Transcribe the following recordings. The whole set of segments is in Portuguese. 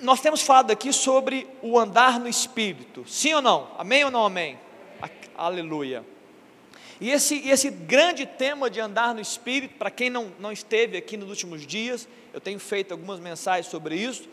nós temos falado aqui sobre o andar no Espírito, sim ou não? Amém ou não amém? Aleluia. E esse, esse grande tema de andar no Espírito, para quem não, não esteve aqui nos últimos dias, eu tenho feito algumas mensagens sobre isso,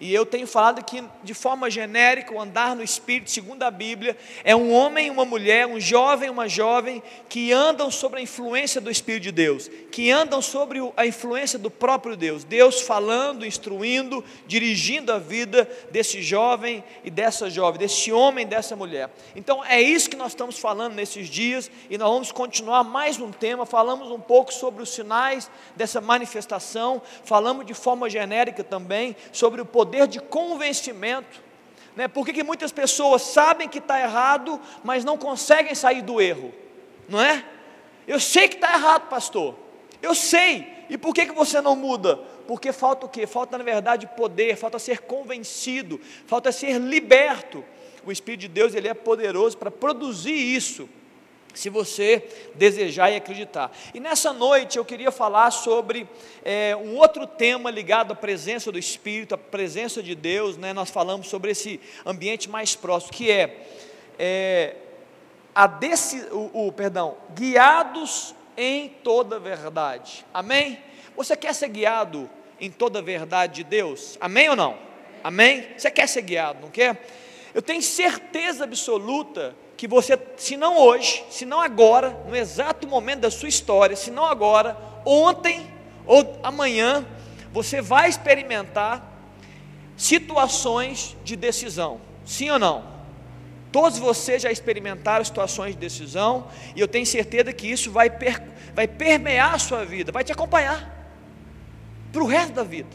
e eu tenho falado que, de forma genérica, o andar no Espírito, segundo a Bíblia, é um homem e uma mulher, um jovem e uma jovem, que andam sobre a influência do Espírito de Deus, que andam sobre a influência do próprio Deus. Deus falando, instruindo, dirigindo a vida desse jovem e dessa jovem, desse homem e dessa mulher. Então, é isso que nós estamos falando nesses dias, e nós vamos continuar mais um tema. Falamos um pouco sobre os sinais dessa manifestação, falamos de forma genérica também sobre o poder poder de convencimento. Né? Por que, que muitas pessoas sabem que está errado, mas não conseguem sair do erro? Não é? Eu sei que está errado, pastor. Eu sei. E por que, que você não muda? Porque falta o quê? Falta, na verdade, poder, falta ser convencido, falta ser liberto. O Espírito de Deus ele é poderoso para produzir isso se você desejar e acreditar. E nessa noite eu queria falar sobre é, um outro tema ligado à presença do Espírito, à presença de Deus, né? nós falamos sobre esse ambiente mais próximo, que é, é a desse, o, o, perdão, guiados em toda verdade, amém? Você quer ser guiado em toda verdade de Deus, amém ou não? Amém? Você quer ser guiado, não quer? Eu tenho certeza absoluta que você, se não hoje, se não agora, no exato momento da sua história, se não agora, ontem ou amanhã, você vai experimentar situações de decisão, sim ou não? Todos vocês já experimentaram situações de decisão, e eu tenho certeza que isso vai, per, vai permear a sua vida, vai te acompanhar para o resto da vida.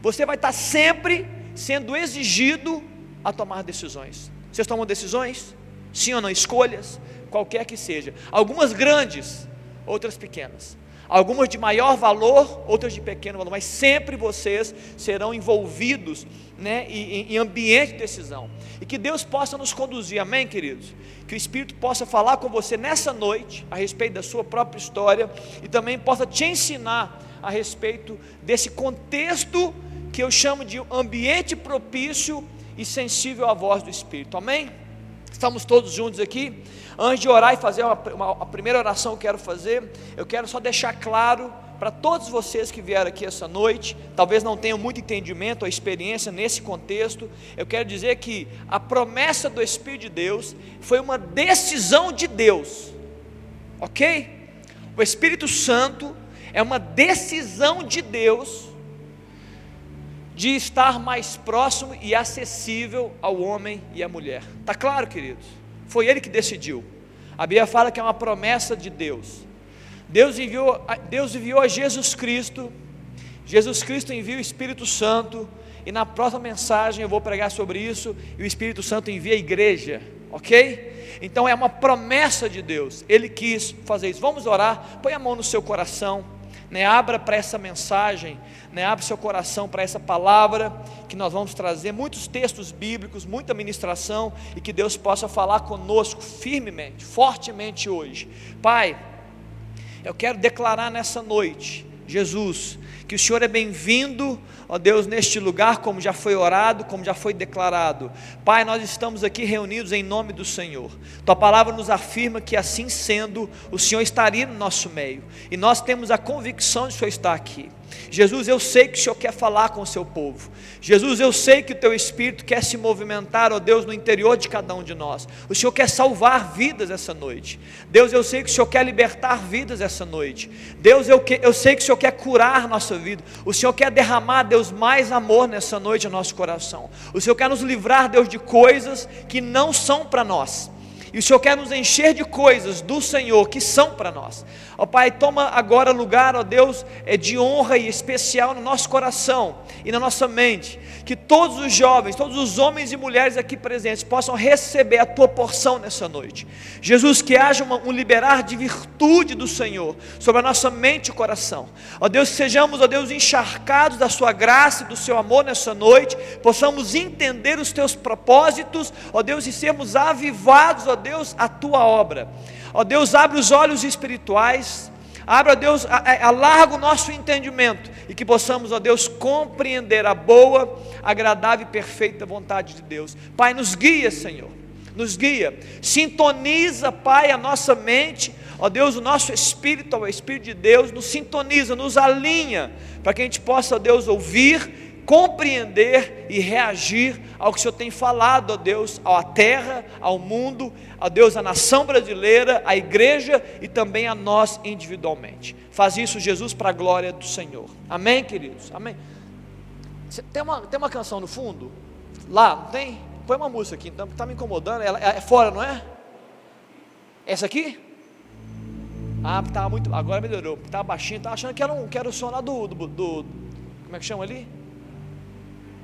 Você vai estar sempre sendo exigido a tomar decisões. Vocês tomam decisões? Sim ou não, escolhas, qualquer que seja. Algumas grandes, outras pequenas. Algumas de maior valor, outras de pequeno valor, mas sempre vocês serão envolvidos né, em, em ambiente de decisão. E que Deus possa nos conduzir, amém, queridos? Que o Espírito possa falar com você nessa noite a respeito da sua própria história e também possa te ensinar a respeito desse contexto que eu chamo de ambiente propício e sensível à voz do Espírito, amém? Estamos todos juntos aqui. Antes de orar e fazer uma, uma, a primeira oração que eu quero fazer, eu quero só deixar claro para todos vocês que vieram aqui essa noite, talvez não tenham muito entendimento ou experiência nesse contexto, eu quero dizer que a promessa do Espírito de Deus foi uma decisão de Deus, ok? O Espírito Santo é uma decisão de Deus de estar mais próximo e acessível ao homem e à mulher. Está claro, queridos? Foi ele que decidiu. A Bíblia fala que é uma promessa de Deus. Deus enviou, Deus enviou a Jesus Cristo, Jesus Cristo envia o Espírito Santo, e na próxima mensagem eu vou pregar sobre isso, e o Espírito Santo envia a igreja, ok? Então é uma promessa de Deus, Ele quis fazer isso. Vamos orar, põe a mão no seu coração né, abra para essa mensagem, né, abra seu coração para essa palavra que nós vamos trazer, muitos textos bíblicos, muita ministração e que Deus possa falar conosco firmemente, fortemente hoje. Pai, eu quero declarar nessa noite, Jesus, que o Senhor é bem-vindo, ó Deus, neste lugar, como já foi orado, como já foi declarado. Pai, nós estamos aqui reunidos em nome do Senhor. Tua palavra nos afirma que assim sendo, o Senhor estaria no nosso meio, e nós temos a convicção de o Senhor estar aqui. Jesus, eu sei que o Senhor quer falar com o seu povo. Jesus, eu sei que o teu espírito quer se movimentar, ó Deus, no interior de cada um de nós. O Senhor quer salvar vidas essa noite. Deus, eu sei que o Senhor quer libertar vidas essa noite. Deus, eu, que, eu sei que o Senhor quer curar nossa vida. O Senhor quer derramar, Deus, mais amor nessa noite no nosso coração. O Senhor quer nos livrar, Deus, de coisas que não são para nós. E o Senhor quer nos encher de coisas do Senhor que são para nós. Ó Pai, toma agora lugar, ó Deus, é de honra e especial no nosso coração e na nossa mente. Que todos os jovens, todos os homens e mulheres aqui presentes possam receber a tua porção nessa noite. Jesus, que haja uma, um liberar de virtude do Senhor sobre a nossa mente e coração. Ó Deus, que sejamos, ó Deus, encharcados da sua graça e do seu amor nessa noite, possamos entender os teus propósitos, ó Deus, e sermos avivados, ó Deus, a tua obra. Ó Deus, abre os olhos espirituais, Abra, Deus, alarga o nosso entendimento e que possamos, ó Deus, compreender a boa, agradável e perfeita vontade de Deus. Pai, nos guia, Senhor, nos guia. Sintoniza, Pai, a nossa mente, ó Deus, o nosso espírito, o Espírito de Deus, nos sintoniza, nos alinha, para que a gente possa, ó Deus, ouvir compreender e reagir ao que o Senhor tem falado, ó Deus, à terra, ao mundo, a Deus, à nação brasileira, à igreja e também a nós individualmente. Faz isso, Jesus, para a glória do Senhor. Amém, queridos? Amém. Tem uma, tem uma canção no fundo? Lá, não tem? Põe uma música aqui, então, está me incomodando. Ela é fora, não é? Essa aqui? Ah, estava muito. Agora melhorou. Estava baixinho, estava achando que era, um, que era o som lá do, do, do. Como é que chama ali?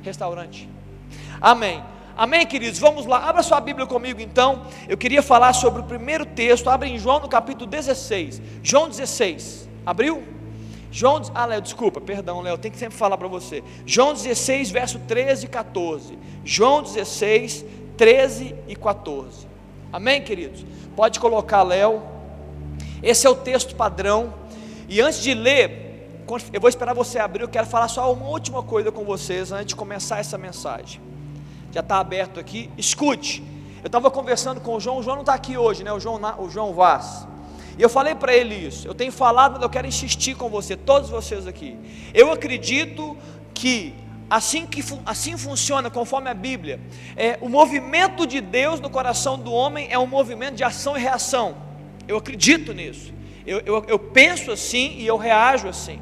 Restaurante. Amém. Amém, queridos? Vamos lá, abra sua Bíblia comigo então. Eu queria falar sobre o primeiro texto. Abre em João no capítulo 16. João 16. Abriu? João, ah, Léo, desculpa, perdão, Léo, tem que sempre falar para você. João 16, verso 13 e 14. João 16, 13 e 14. Amém, queridos? Pode colocar, Léo. Esse é o texto padrão. E antes de ler, eu vou esperar você abrir, eu quero falar só uma última coisa com vocês antes de começar essa mensagem. Já está aberto aqui, escute. Eu estava conversando com o João, o João não está aqui hoje, né? O João, o João Vaz. E eu falei para ele isso. Eu tenho falado, mas eu quero insistir com você, todos vocês aqui. Eu acredito que assim que assim funciona conforme a Bíblia, é, o movimento de Deus no coração do homem é um movimento de ação e reação. Eu acredito nisso. Eu, eu, eu penso assim e eu reajo assim.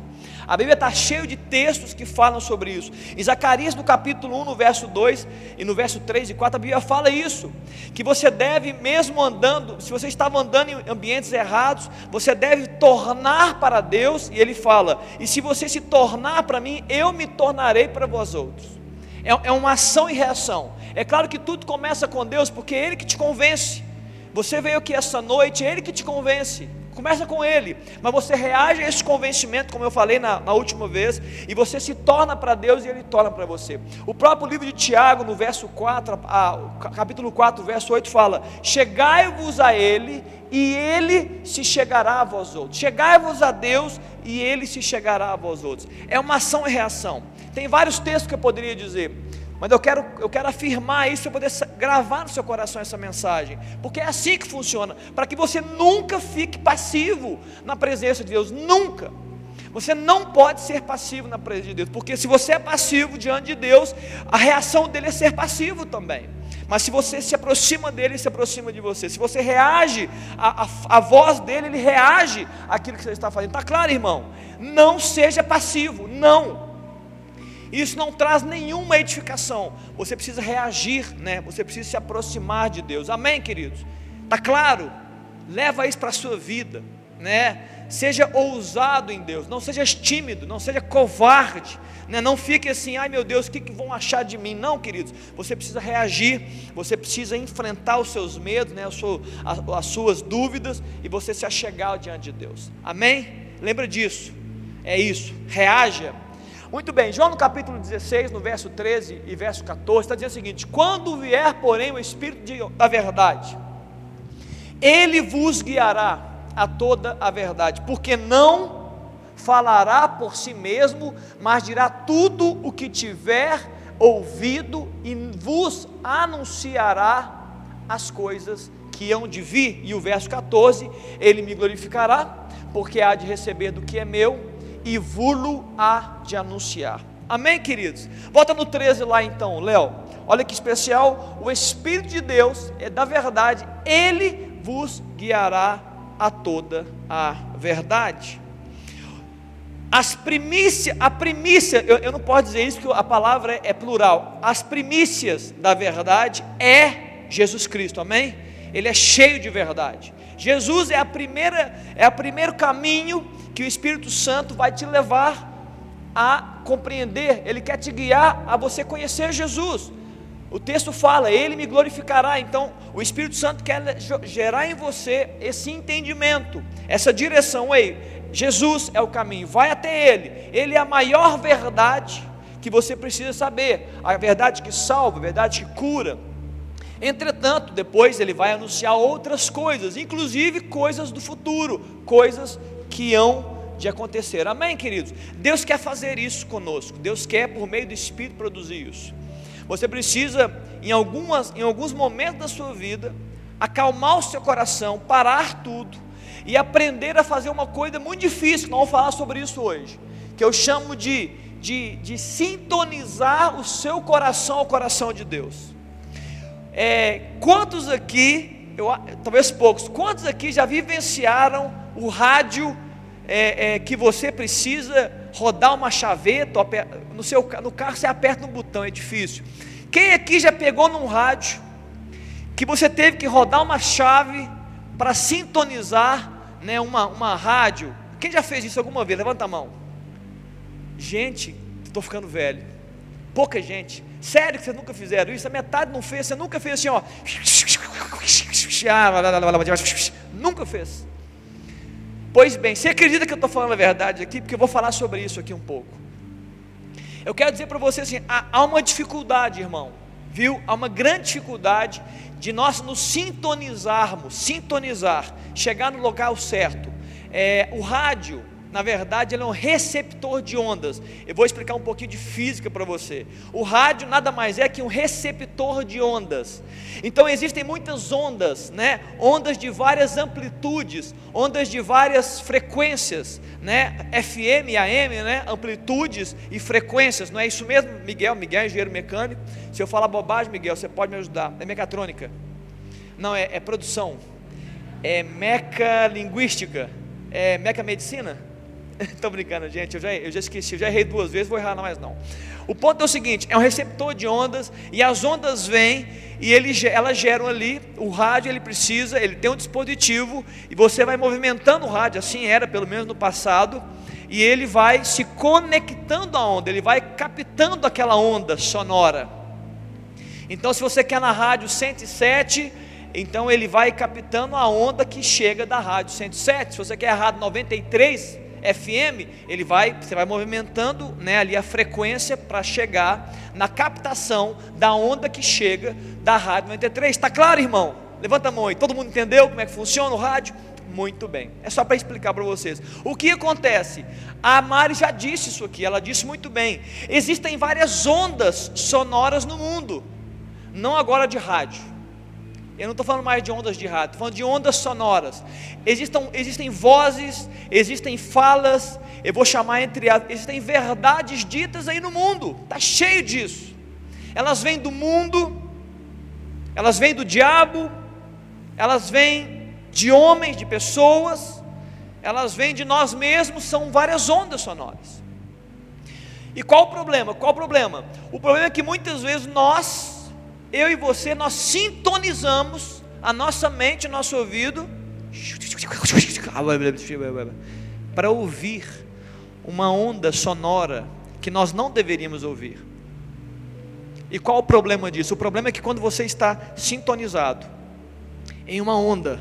A Bíblia está cheia de textos que falam sobre isso. Em Zacarias, no capítulo 1, no verso 2 e no verso 3 e 4, a Bíblia fala isso: que você deve, mesmo andando, se você estava andando em ambientes errados, você deve tornar para Deus, e ele fala: e se você se tornar para mim, eu me tornarei para vós outros. É, é uma ação e reação. É claro que tudo começa com Deus, porque é Ele que te convence. Você veio aqui essa noite, é Ele que te convence. Começa com ele, mas você reage a esse convencimento, como eu falei na, na última vez, e você se torna para Deus e ele torna para você. O próprio livro de Tiago, no verso 4, a, capítulo 4, verso 8, fala: Chegai-vos a ele, e ele se chegará a vós outros. Chegai-vos a Deus, e ele se chegará a vós outros. É uma ação e reação. Tem vários textos que eu poderia dizer. Mas eu quero, eu quero afirmar isso para poder gravar no seu coração essa mensagem, porque é assim que funciona, para que você nunca fique passivo na presença de Deus, nunca. Você não pode ser passivo na presença de Deus, porque se você é passivo diante de Deus, a reação dele é ser passivo também. Mas se você se aproxima dele, ele se aproxima de você. Se você reage à, à, à voz dele, ele reage àquilo que você está fazendo. Está claro, irmão? Não seja passivo, não. Isso não traz nenhuma edificação. Você precisa reagir, né? Você precisa se aproximar de Deus. Amém, queridos? Tá claro? Leva isso para a sua vida, né? Seja ousado em Deus, não seja tímido, não seja covarde, né? não fique assim, ai meu Deus, o que, que vão achar de mim? Não, queridos, você precisa reagir, você precisa enfrentar os seus medos, né? as suas dúvidas e você se achegar diante de Deus, amém? Lembra disso, é isso, reaja muito bem, João no capítulo 16, no verso 13 e verso 14, está dizendo o seguinte: Quando vier, porém, o Espírito de, da verdade, ele vos guiará a toda a verdade, porque não falará por si mesmo, mas dirá tudo o que tiver ouvido e vos anunciará as coisas que hão de vir. E o verso 14: Ele me glorificará, porque há de receber do que é meu e vulo há de anunciar. Amém, queridos? Volta no 13 lá então, Léo. Olha que especial, o Espírito de Deus é da verdade, ele vos guiará a toda a verdade. As primícias, a primícia, eu, eu não posso dizer isso porque a palavra é, é plural. As primícias da verdade é Jesus Cristo, amém? Ele é cheio de verdade. Jesus é a primeira, é o primeiro caminho que o Espírito Santo vai te levar a compreender, ele quer te guiar a você conhecer Jesus. O texto fala, ele me glorificará. Então, o Espírito Santo quer gerar em você esse entendimento, essa direção. Ei, Jesus é o caminho, vai até ele. Ele é a maior verdade que você precisa saber, a verdade que salva, a verdade que cura. Entretanto, depois ele vai anunciar outras coisas, inclusive coisas do futuro, coisas que hão de acontecer. Amém, queridos? Deus quer fazer isso conosco. Deus quer, por meio do Espírito, produzir isso. Você precisa, em, algumas, em alguns momentos da sua vida, acalmar o seu coração, parar tudo e aprender a fazer uma coisa muito difícil, nós vamos falar sobre isso hoje, que eu chamo de, de, de sintonizar o seu coração ao coração de Deus. É, quantos aqui, eu, talvez poucos, quantos aqui já vivenciaram o rádio é, é, que você precisa rodar uma chaveta, no, seu, no carro você aperta um botão, é difícil. Quem aqui já pegou num rádio que você teve que rodar uma chave para sintonizar né, uma, uma rádio? Quem já fez isso alguma vez? Levanta a mão. Gente, estou ficando velho. Pouca gente. Sério que vocês nunca fizeram isso? A metade não fez. Você nunca fez assim, ó. Nunca fez. Pois bem, você acredita que eu estou falando a verdade aqui? Porque eu vou falar sobre isso aqui um pouco. Eu quero dizer para você assim: há, uma dificuldade, irmão, viu? Há uma grande dificuldade de nós nos sintonizarmos, sintonizar, chegar no local certo. É, o rádio, na verdade, ele é um receptor de ondas. Eu vou explicar um pouquinho de física para você. O rádio nada mais é que um receptor de ondas. Então existem muitas ondas, né? Ondas de várias amplitudes, ondas de várias frequências, né? FM AM, né? Amplitudes e frequências. Não é isso mesmo, Miguel? Miguel é engenheiro mecânico. Se eu falar bobagem, Miguel, você pode me ajudar. É mecatrônica. Não, é, é produção. É mecalinguística. É mecamedicina? Estou brincando, gente, eu já, eu já esqueci, eu já errei duas vezes, vou errar mais não. O ponto é o seguinte: é um receptor de ondas, e as ondas vêm e ele, elas geram ali, o rádio ele precisa, ele tem um dispositivo, e você vai movimentando o rádio, assim era pelo menos no passado, e ele vai se conectando à onda, ele vai captando aquela onda sonora. Então, se você quer na rádio 107, então ele vai captando a onda que chega da rádio 107. Se você quer a rádio 93, FM, ele vai, você vai movimentando né, ali a frequência para chegar na captação da onda que chega da rádio 93. Está claro, irmão? Levanta a mão aí. Todo mundo entendeu como é que funciona o rádio? Muito bem. É só para explicar para vocês. O que acontece? A Mari já disse isso aqui, ela disse muito bem. Existem várias ondas sonoras no mundo, não agora de rádio eu não estou falando mais de ondas de rádio, estou falando de ondas sonoras. Existem, existem vozes, existem falas, eu vou chamar entre as. Existem verdades ditas aí no mundo, está cheio disso. Elas vêm do mundo, elas vêm do diabo, elas vêm de homens, de pessoas, elas vêm de nós mesmos, são várias ondas sonoras. E qual o problema? Qual o problema? O problema é que muitas vezes nós eu e você, nós sintonizamos a nossa mente, o nosso ouvido, para ouvir uma onda sonora que nós não deveríamos ouvir. E qual o problema disso? O problema é que quando você está sintonizado em uma onda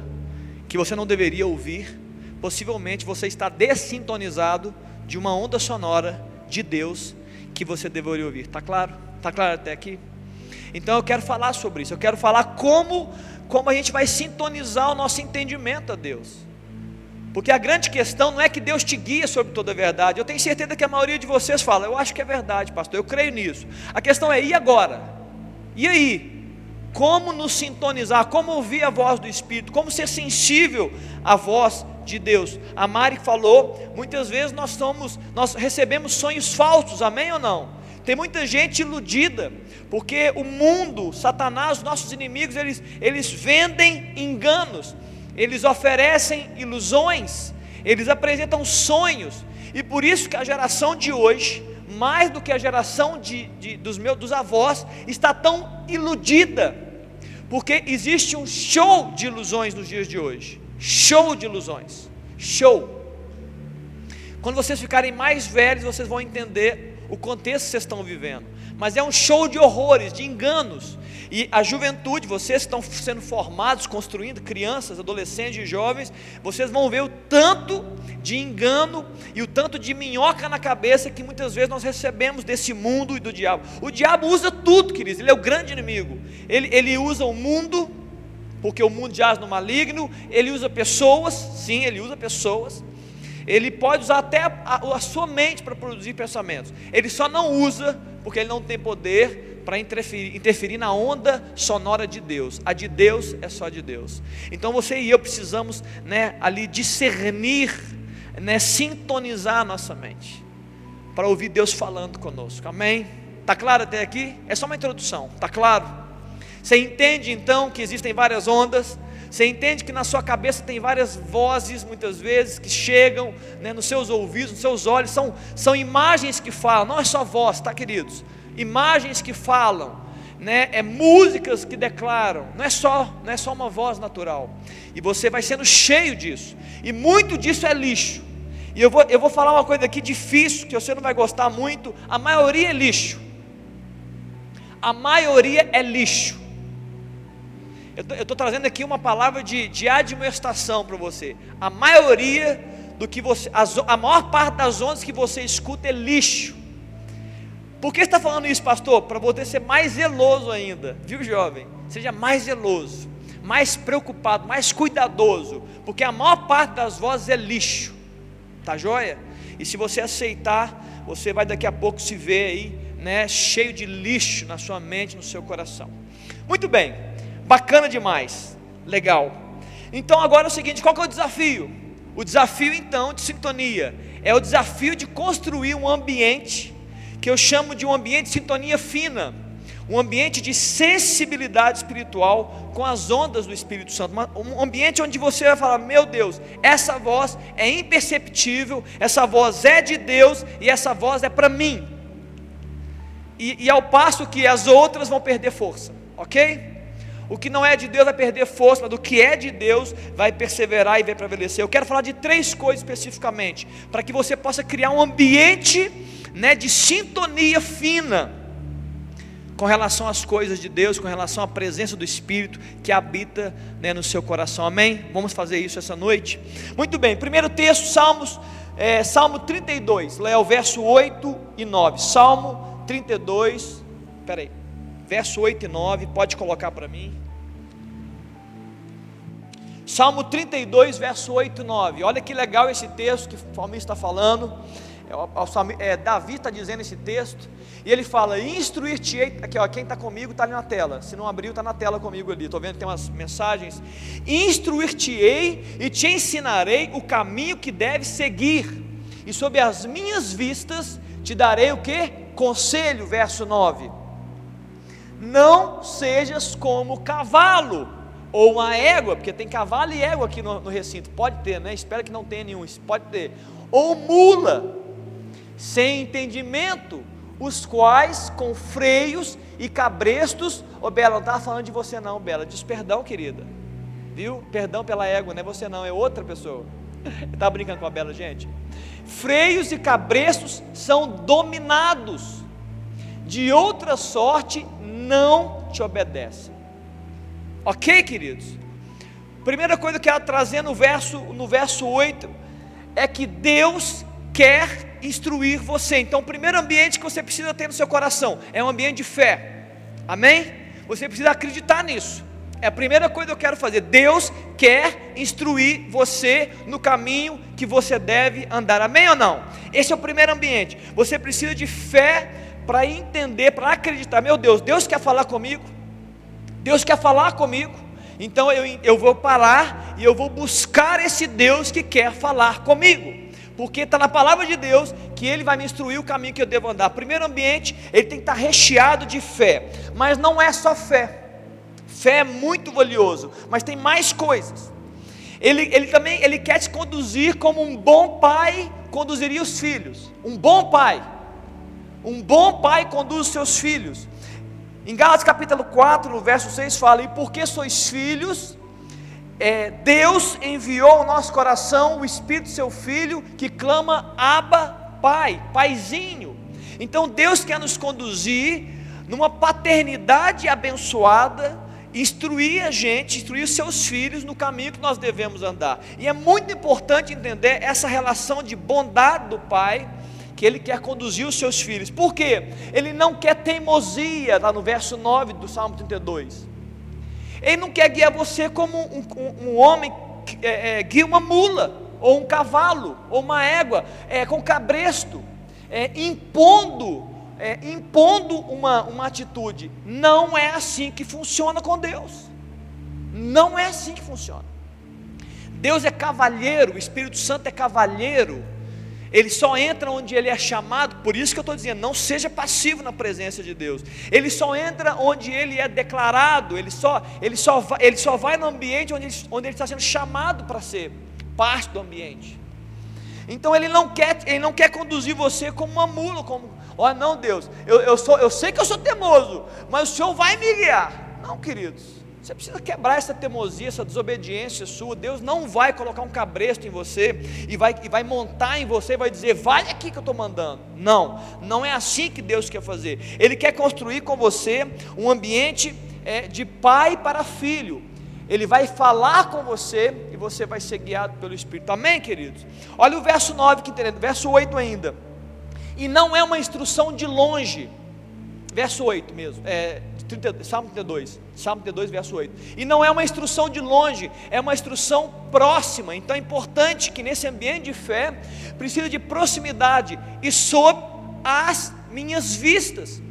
que você não deveria ouvir, possivelmente você está dessintonizado de uma onda sonora de Deus que você deveria ouvir. Está claro? Está claro até aqui? Então eu quero falar sobre isso. Eu quero falar como como a gente vai sintonizar o nosso entendimento a Deus. Porque a grande questão não é que Deus te guia sobre toda a verdade. Eu tenho certeza que a maioria de vocês fala, eu acho que é verdade, pastor, eu creio nisso. A questão é, e agora? E aí? Como nos sintonizar? Como ouvir a voz do Espírito? Como ser sensível à voz de Deus? A Mari falou, muitas vezes nós somos, nós recebemos sonhos falsos, amém ou não? Tem muita gente iludida, porque o mundo, Satanás, nossos inimigos, eles, eles vendem enganos, eles oferecem ilusões, eles apresentam sonhos, e por isso que a geração de hoje, mais do que a geração de, de, dos meus dos avós, está tão iludida, porque existe um show de ilusões nos dias de hoje show de ilusões show. Quando vocês ficarem mais velhos, vocês vão entender o contexto que vocês estão vivendo, mas é um show de horrores, de enganos. E a juventude, vocês estão sendo formados, construindo crianças, adolescentes e jovens, vocês vão ver o tanto de engano e o tanto de minhoca na cabeça que muitas vezes nós recebemos desse mundo e do diabo. O diabo usa tudo, queridos, ele é o grande inimigo. Ele, ele usa o mundo, porque o mundo jaz no maligno, ele usa pessoas, sim, ele usa pessoas Ele pode usar até a, a sua mente para produzir pensamentos. Ele só não usa porque ele não tem poder para interferir, interferir na onda sonora de Deus. A de Deus é só de Deus. Então você e eu precisamos, né, ali discernir, né, sintonizar a nossa mente para ouvir Deus falando conosco. Amém? Tá claro até aqui? É só uma introdução. Tá claro? Você entende então que existem várias ondas? Você entende que na sua cabeça tem várias vozes, muitas vezes, que chegam né, nos seus ouvidos, nos seus olhos, são, são imagens que falam, não é só voz, tá, queridos? Imagens que falam, né, é músicas que declaram, não é só, não é só uma voz natural. E você vai sendo cheio disso. E muito disso é lixo. E eu vou, eu vou falar uma coisa aqui difícil, que você não vai gostar muito. A maioria é lixo. A maioria é lixo. Eu estou trazendo aqui uma palavra de, de admoestação para você. A maioria do que você, a, a maior parte das ondas que você escuta é lixo. Por que está falando isso, pastor? Para você ser mais zeloso ainda, viu, jovem? Seja mais zeloso, mais preocupado, mais cuidadoso, porque a maior parte das vozes é lixo, tá joia? E se você aceitar, você vai daqui a pouco se ver aí, né, cheio de lixo na sua mente, no seu coração. Muito bem. Bacana demais. Legal. Então agora é o seguinte, qual que é o desafio? O desafio então de sintonia é o desafio de construir um ambiente que eu chamo de um ambiente de sintonia fina, um ambiente de sensibilidade espiritual com as ondas do Espírito Santo, um ambiente onde você vai falar: meu Deus, essa voz é imperceptível, essa voz é de Deus e essa voz é para mim. E, e ao passo que as outras vão perder força, ok? O que não é de Deus vai perder força, mas o que é de Deus vai perseverar e vai prevalecer. Eu quero falar de três coisas especificamente, para que você possa criar um ambiente né, de sintonia fina com relação às coisas de Deus, com relação à presença do Espírito que habita né, no seu coração. Amém? Vamos fazer isso essa noite? Muito bem, primeiro texto, Salmos, é, Salmo 32, leia o verso 8 e 9. Salmo 32, peraí verso 8 e 9, pode colocar para mim. Salmo 32, verso 8 e 9. Olha que legal esse texto que o salmista está falando. É, é, Davi está dizendo esse texto. E ele fala: Instruir-te-ei. Aqui, ó, quem está comigo está ali na tela. Se não abriu, está na tela comigo ali. Estou vendo que tem umas mensagens. Instruir-te-ei e te ensinarei o caminho que deves seguir. E sob as minhas vistas te darei o que? Conselho, verso 9 não sejas como cavalo ou uma égua, porque tem cavalo e égua aqui no, no recinto, pode ter, né? Espero que não tenha nenhum, pode ter, ou mula, sem entendimento, os quais com freios e cabrestos, ô Bela, não estava falando de você não, Bela, diz perdão, querida, viu? Perdão pela égua, não é você não, é outra pessoa. Estava brincando com a Bela, gente. Freios e cabrestos são dominados, de outra sorte não te obedecem. Ok, queridos? Primeira coisa que eu quero trazer no verso, no verso 8 é que Deus quer instruir você. Então, o primeiro ambiente que você precisa ter no seu coração é um ambiente de fé. Amém? Você precisa acreditar nisso. É a primeira coisa que eu quero fazer. Deus quer instruir você no caminho que você deve andar. Amém ou não? Esse é o primeiro ambiente. Você precisa de fé para entender, para acreditar, meu Deus, Deus quer falar comigo, Deus quer falar comigo, então eu, eu vou parar e eu vou buscar esse Deus que quer falar comigo, porque está na palavra de Deus que Ele vai me instruir o caminho que eu devo andar. Primeiro ambiente, ele tem que estar tá recheado de fé, mas não é só fé, fé é muito valioso, mas tem mais coisas. Ele, ele também ele quer te conduzir como um bom pai conduziria os filhos, um bom pai um bom pai conduz seus filhos. Em Gálatas capítulo 4, no verso 6, fala: E porque sois filhos, é, Deus enviou ao nosso coração o Espírito seu Filho, que clama Abba, Pai, Paizinho. Então Deus quer nos conduzir numa paternidade abençoada, instruir a gente, instruir os seus filhos no caminho que nós devemos andar. E é muito importante entender essa relação de bondade do Pai que ele quer conduzir os seus filhos. Por quê? Ele não quer teimosia, lá no verso 9 do Salmo 32. Ele não quer guiar você como um, um, um homem que é, é, guia uma mula. ou um cavalo, ou uma égua, é, com cabresto, é, impondo, é, impondo uma, uma atitude. Não é assim que funciona com Deus. Não é assim que funciona. Deus é cavalheiro, o Espírito Santo é cavalheiro. Ele só entra onde ele é chamado, por isso que eu estou dizendo, não seja passivo na presença de Deus. Ele só entra onde ele é declarado, ele só, ele só, vai, ele só vai no ambiente onde ele, onde ele está sendo chamado para ser parte do ambiente. Então ele não quer, ele não quer conduzir você como uma mula, como, ó oh, não Deus, eu, eu, sou, eu sei que eu sou teimoso, mas o Senhor vai me guiar. Não, queridos. Você precisa quebrar essa teimosia, essa desobediência sua. Deus não vai colocar um cabresto em você e vai, e vai montar em você e vai dizer, vai aqui que eu estou mandando. Não, não é assim que Deus quer fazer. Ele quer construir com você um ambiente é, de pai para filho. Ele vai falar com você e você vai ser guiado pelo Espírito. Amém, queridos? Olha o verso 9 que entendendo, verso 8 ainda. E não é uma instrução de longe. Verso 8 mesmo, é, 30, Salmo 32, Salmo 32, verso 8. E não é uma instrução de longe, é uma instrução próxima. Então é importante que nesse ambiente de fé precisa de proximidade e sob as minhas vistas.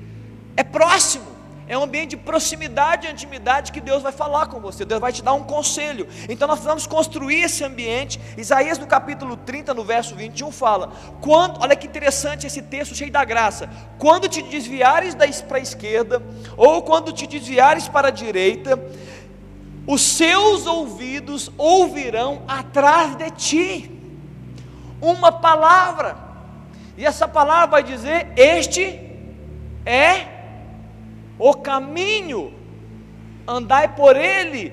É próximo. É um ambiente de proximidade e intimidade que Deus vai falar com você, Deus vai te dar um conselho. Então nós vamos construir esse ambiente. Isaías no capítulo 30, no verso 21, fala: quando, olha que interessante esse texto cheio da graça. Quando te desviares para a esquerda, ou quando te desviares para a direita, os seus ouvidos ouvirão atrás de ti uma palavra, e essa palavra vai dizer: Este é o caminho, andai por ele,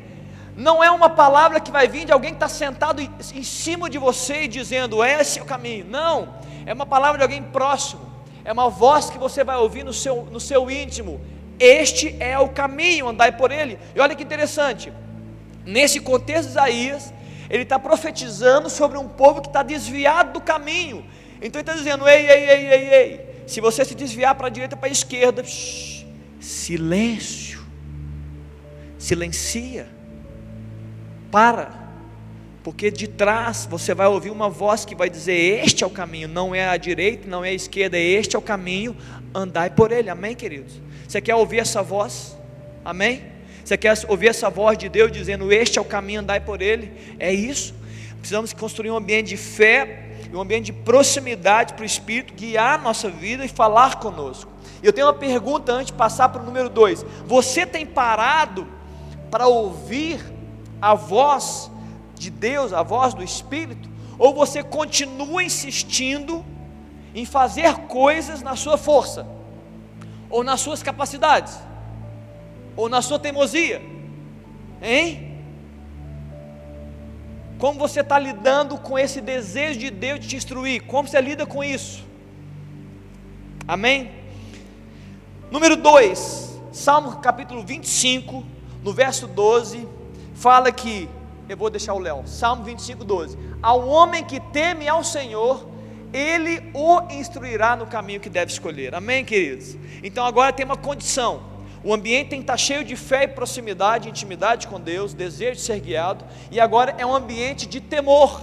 não é uma palavra que vai vir de alguém que está sentado em cima de você e dizendo, esse é o caminho, não, é uma palavra de alguém próximo, é uma voz que você vai ouvir no seu, no seu íntimo, este é o caminho, andai por ele, e olha que interessante, nesse contexto de Isaías, ele está profetizando sobre um povo que está desviado do caminho, então ele está dizendo, ei, ei, ei, ei, ei, se você se desviar para a direita para a esquerda, shh, silêncio, silencia, para, porque de trás você vai ouvir uma voz que vai dizer: Este é o caminho, não é a direita, não é a esquerda, este é o caminho, andai por ele, amém, queridos? Você quer ouvir essa voz? Amém? Você quer ouvir essa voz de Deus dizendo: Este é o caminho, andai por ele? É isso. Precisamos construir um ambiente de fé, um ambiente de proximidade para o Espírito guiar a nossa vida e falar conosco. Eu tenho uma pergunta antes de passar para o número dois. Você tem parado para ouvir a voz de Deus, a voz do Espírito? Ou você continua insistindo em fazer coisas na sua força? Ou nas suas capacidades? Ou na sua teimosia? Hein? Como você está lidando com esse desejo de Deus de te instruir? Como você lida com isso? Amém? Número 2, Salmo capítulo 25, no verso 12, fala que, eu vou deixar o Léo, Salmo 25, 12: Ao homem que teme ao Senhor, ele o instruirá no caminho que deve escolher. Amém, queridos? Então agora tem uma condição. O ambiente tem que estar cheio de fé e proximidade, intimidade com Deus, desejo de ser guiado, e agora é um ambiente de temor,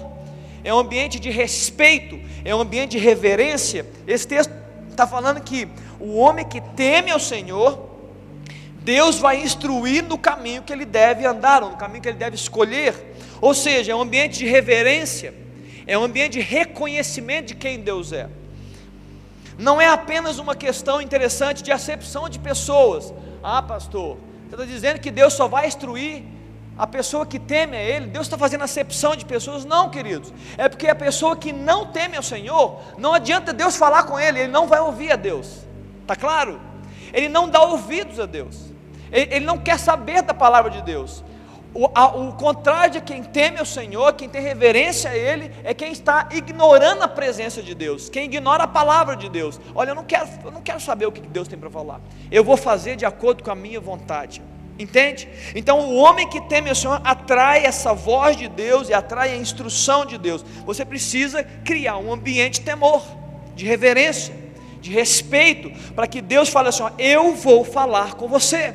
é um ambiente de respeito, é um ambiente de reverência. Esse texto está falando que o homem que teme ao Senhor, Deus vai instruir no caminho que ele deve andar, ou no caminho que ele deve escolher. Ou seja, é um ambiente de reverência, é um ambiente de reconhecimento de quem Deus é. Não é apenas uma questão interessante de acepção de pessoas. Ah, pastor, você está dizendo que Deus só vai instruir a pessoa que teme a Ele, Deus está fazendo acepção de pessoas, não, queridos, é porque a pessoa que não teme ao Senhor, não adianta Deus falar com ele, ele não vai ouvir a Deus. Está claro? Ele não dá ouvidos a Deus. Ele, ele, não quer saber da palavra de Deus. O, a, o contrário de quem teme ao Senhor, quem tem reverência a Ele, é quem está ignorando a presença de Deus, quem ignora a palavra de Deus. Olha, eu não quero, eu não quero saber o que Deus tem para falar. Eu vou fazer de acordo com a minha vontade. Entende? Então o homem que teme ao Senhor atrai essa voz de Deus e atrai a instrução de Deus. Você precisa criar um ambiente de temor, de reverência de respeito, para que Deus fale assim: ó, eu vou falar com você,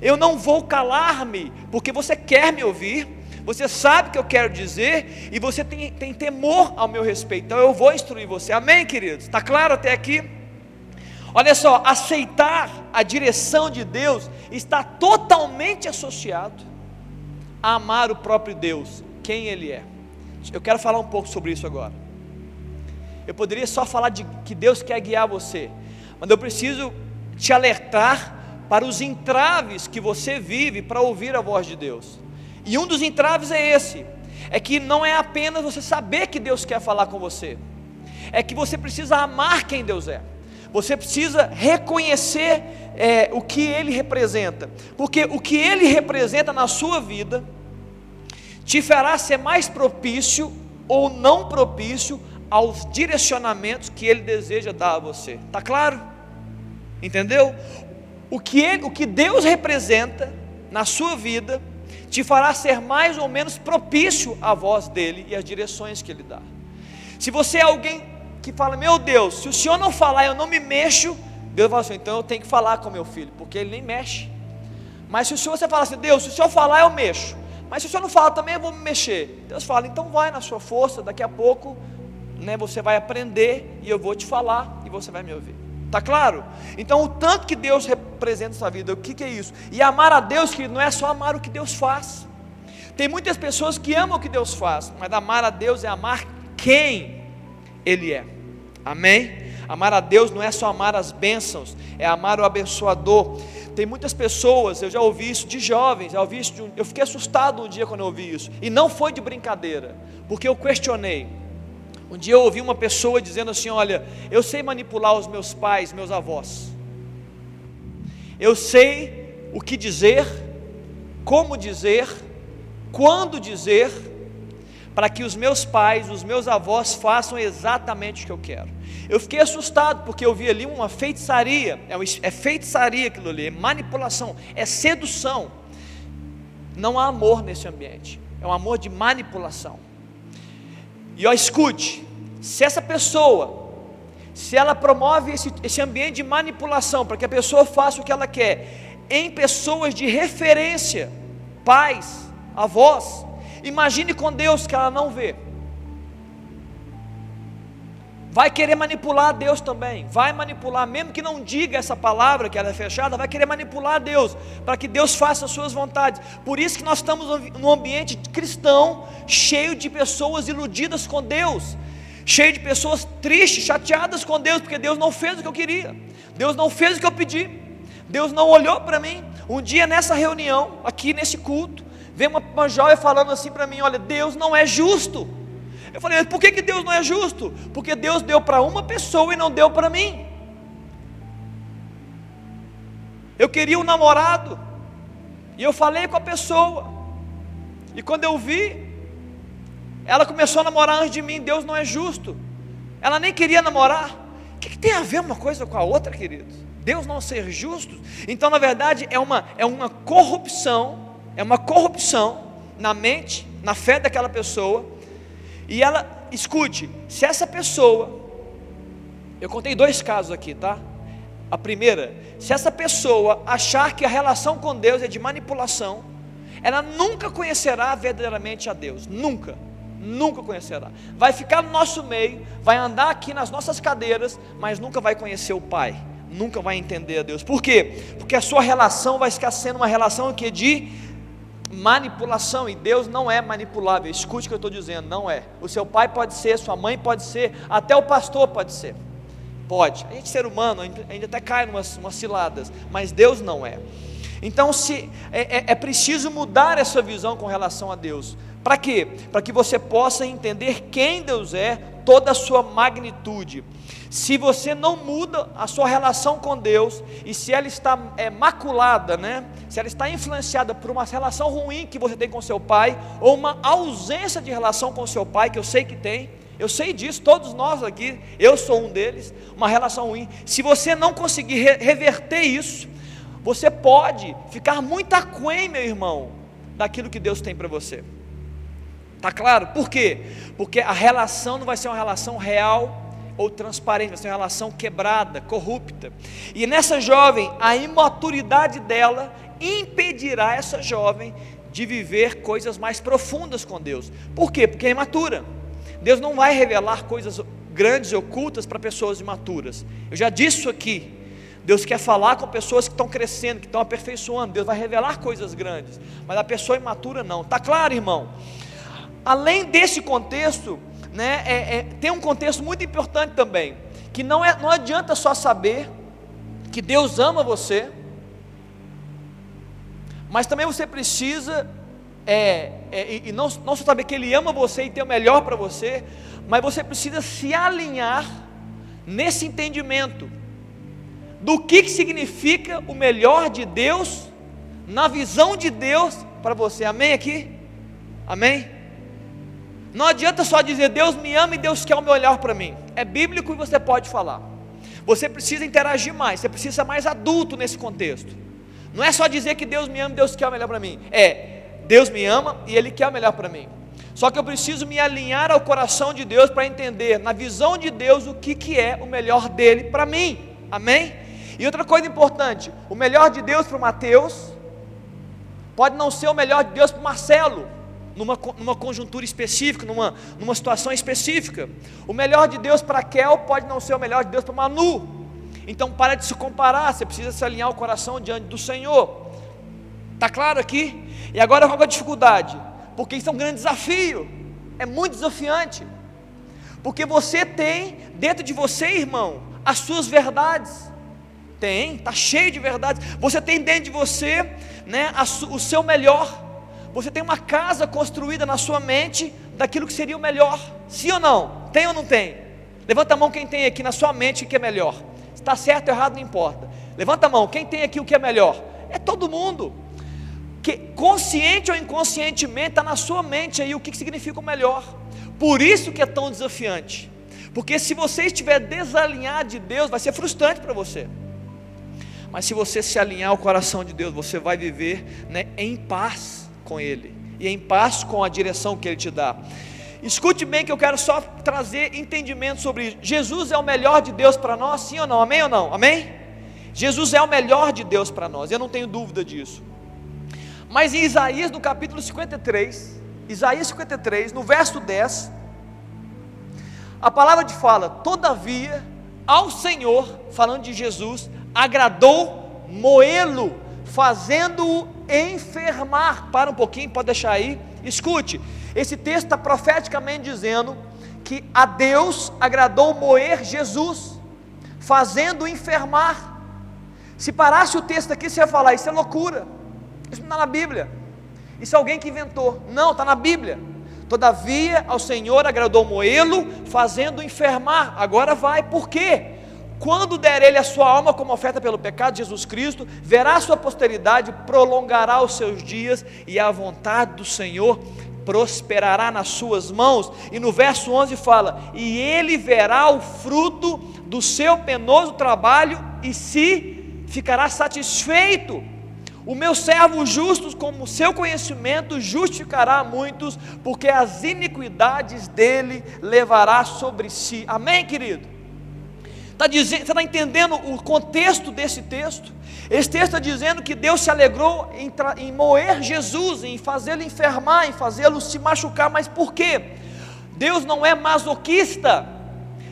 eu não vou calar-me, porque você quer me ouvir, você sabe o que eu quero dizer e você tem, tem temor ao meu respeito. Então eu vou instruir você. Amém, queridos? Está claro até aqui? Olha só, aceitar a direção de Deus está totalmente associado a amar o próprio Deus, quem Ele é. Eu quero falar um pouco sobre isso agora. Eu poderia só falar de que Deus quer guiar você, mas eu preciso te alertar para os entraves que você vive para ouvir a voz de Deus. E um dos entraves é esse: é que não é apenas você saber que Deus quer falar com você, é que você precisa amar quem Deus é. Você precisa reconhecer é, o que Ele representa, porque o que Ele representa na sua vida te fará ser mais propício ou não propício aos direcionamentos que Ele deseja dar a você. Tá claro? Entendeu? O que, ele, o que Deus representa na sua vida te fará ser mais ou menos propício à voz dele e às direções que ele dá. Se você é alguém que fala, meu Deus, se o senhor não falar, eu não me mexo, Deus fala assim, então eu tenho que falar com meu filho, porque ele nem mexe. Mas se o senhor você fala assim, Deus, se o senhor falar, eu mexo. Mas se o senhor não fala também, eu vou me mexer. Deus fala, então vai na sua força, daqui a pouco né, você vai aprender e eu vou te falar e você vai me ouvir. Está claro? Então, o tanto que Deus representa essa vida, o que, que é isso? E amar a Deus, que não é só amar o que Deus faz. Tem muitas pessoas que amam o que Deus faz, mas amar a Deus é amar quem Ele é. Amém? Amar a Deus não é só amar as bênçãos, é amar o abençoador. Tem muitas pessoas, eu já ouvi isso de jovens, já ouvi isso de um, eu fiquei assustado um dia quando eu ouvi isso, e não foi de brincadeira, porque eu questionei. Um dia eu ouvi uma pessoa dizendo assim: Olha, eu sei manipular os meus pais, meus avós. Eu sei o que dizer, como dizer, quando dizer, para que os meus pais, os meus avós façam exatamente o que eu quero. Eu fiquei assustado porque eu vi ali uma feitiçaria, é, é feitiçaria aquilo ali, é manipulação, é sedução. Não há amor nesse ambiente, é um amor de manipulação. E ó, escute: se essa pessoa, se ela promove esse, esse ambiente de manipulação para que a pessoa faça o que ela quer, em pessoas de referência, pais, avós, imagine com Deus que ela não vê vai querer manipular Deus também, vai manipular, mesmo que não diga essa palavra que ela é fechada, vai querer manipular Deus, para que Deus faça as suas vontades. Por isso que nós estamos num ambiente cristão, cheio de pessoas iludidas com Deus, cheio de pessoas tristes, chateadas com Deus, porque Deus não fez o que eu queria, Deus não fez o que eu pedi, Deus não olhou para mim. Um dia nessa reunião, aqui nesse culto, veio uma, uma jovem falando assim para mim: Olha, Deus não é justo. Eu falei, por que, que Deus não é justo? Porque Deus deu para uma pessoa e não deu para mim. Eu queria um namorado, e eu falei com a pessoa, e quando eu vi, ela começou a namorar antes de mim. Deus não é justo. Ela nem queria namorar. O que, que tem a ver uma coisa com a outra, queridos? Deus não ser justo? Então, na verdade, é uma, é uma corrupção, é uma corrupção na mente, na fé daquela pessoa, e ela, escute, se essa pessoa, eu contei dois casos aqui, tá? A primeira, se essa pessoa achar que a relação com Deus é de manipulação, ela nunca conhecerá verdadeiramente a Deus, nunca, nunca conhecerá. Vai ficar no nosso meio, vai andar aqui nas nossas cadeiras, mas nunca vai conhecer o Pai, nunca vai entender a Deus. Por quê? Porque a sua relação vai ficar sendo uma relação que de manipulação, e Deus não é manipulável. Escute o que eu estou dizendo, não é. O seu pai pode ser, sua mãe pode ser, até o pastor pode ser. Pode. A gente, ser humano, a gente até cai umas, umas ciladas, mas Deus não é. Então, se é, é, é preciso mudar essa visão com relação a Deus. Para quê? Para que você possa entender quem Deus é, toda a sua magnitude. Se você não muda a sua relação com Deus, e se ela está é, maculada, né? se ela está influenciada por uma relação ruim que você tem com seu pai, ou uma ausência de relação com seu pai, que eu sei que tem, eu sei disso, todos nós aqui, eu sou um deles, uma relação ruim. Se você não conseguir re reverter isso, você pode ficar muito aquém, meu irmão, daquilo que Deus tem para você. Tá claro? Por quê? Porque a relação não vai ser uma relação real ou transparente, vai ser uma relação quebrada, corrupta. E nessa jovem, a imaturidade dela impedirá essa jovem de viver coisas mais profundas com Deus. Por quê? Porque é imatura. Deus não vai revelar coisas grandes e ocultas para pessoas imaturas. Eu já disse isso aqui. Deus quer falar com pessoas que estão crescendo, que estão aperfeiçoando. Deus vai revelar coisas grandes, mas a pessoa imatura não. Tá claro, irmão? Além desse contexto, né, é, é, tem um contexto muito importante também, que não, é, não adianta só saber que Deus ama você, mas também você precisa, é, é, e não, não só saber que Ele ama você e tem o melhor para você, mas você precisa se alinhar nesse entendimento do que, que significa o melhor de Deus, na visão de Deus para você. Amém aqui? Amém? Não adianta só dizer Deus me ama e Deus quer o melhor para mim. É bíblico e você pode falar. Você precisa interagir mais, você precisa ser mais adulto nesse contexto. Não é só dizer que Deus me ama e Deus quer o melhor para mim. É, Deus me ama e Ele quer o melhor para mim. Só que eu preciso me alinhar ao coração de Deus para entender, na visão de Deus, o que, que é o melhor dele para mim. Amém? E outra coisa importante: o melhor de Deus para o Mateus pode não ser o melhor de Deus para o Marcelo, numa, numa conjuntura específica, numa, numa situação específica. O melhor de Deus para Kel pode não ser o melhor de Deus para Manu. Então para de se comparar, você precisa se alinhar o coração diante do Senhor. Está claro aqui? E agora qual é a dificuldade? Porque isso é um grande desafio, é muito desafiante. Porque você tem dentro de você, irmão, as suas verdades. Tem, está cheio de verdades. Você tem dentro de você né, a, o seu melhor. Você tem uma casa construída na sua mente daquilo que seria o melhor. Sim ou não? Tem ou não tem? Levanta a mão quem tem aqui na sua mente o que é melhor. Está certo ou errado, não importa. Levanta a mão, quem tem aqui o que é melhor? É todo mundo. Que consciente ou inconscientemente está na sua mente aí o que significa o melhor. Por isso que é tão desafiante. Porque se você estiver desalinhado de Deus, vai ser frustrante para você. Mas se você se alinhar ao coração de Deus, você vai viver né, em paz com Ele e em paz com a direção que Ele te dá. Escute bem que eu quero só trazer entendimento sobre isso. Jesus é o melhor de Deus para nós, sim ou não? Amém ou não? Amém? Jesus é o melhor de Deus para nós, eu não tenho dúvida disso. Mas em Isaías, no capítulo 53, Isaías 53, no verso 10, a palavra de fala, todavia, ao Senhor, falando de Jesus, agradou moê-lo, fazendo-o enfermar. Para um pouquinho, pode deixar aí. Escute, esse texto está profeticamente dizendo que a Deus agradou moer Jesus, fazendo enfermar. Se parasse o texto aqui, você ia falar: Isso é loucura, isso não está na Bíblia, isso é alguém que inventou. Não, está na Bíblia. Todavia, ao Senhor agradou moê-lo, fazendo enfermar. Agora vai, por quê? Quando der ele a sua alma como oferta pelo pecado Jesus Cristo, verá a sua posteridade, prolongará os seus dias, e a vontade do Senhor prosperará nas suas mãos. E no verso 11 fala: E ele verá o fruto do seu penoso trabalho e se ficará satisfeito. O meu servo justo, como seu conhecimento, justificará muitos, porque as iniquidades dele levará sobre si. Amém, querido? Está dizendo, você está entendendo o contexto desse texto? Esse texto está dizendo que Deus se alegrou em, em moer Jesus, em fazê-lo enfermar, em fazê-lo se machucar, mas por quê? Deus não é masoquista,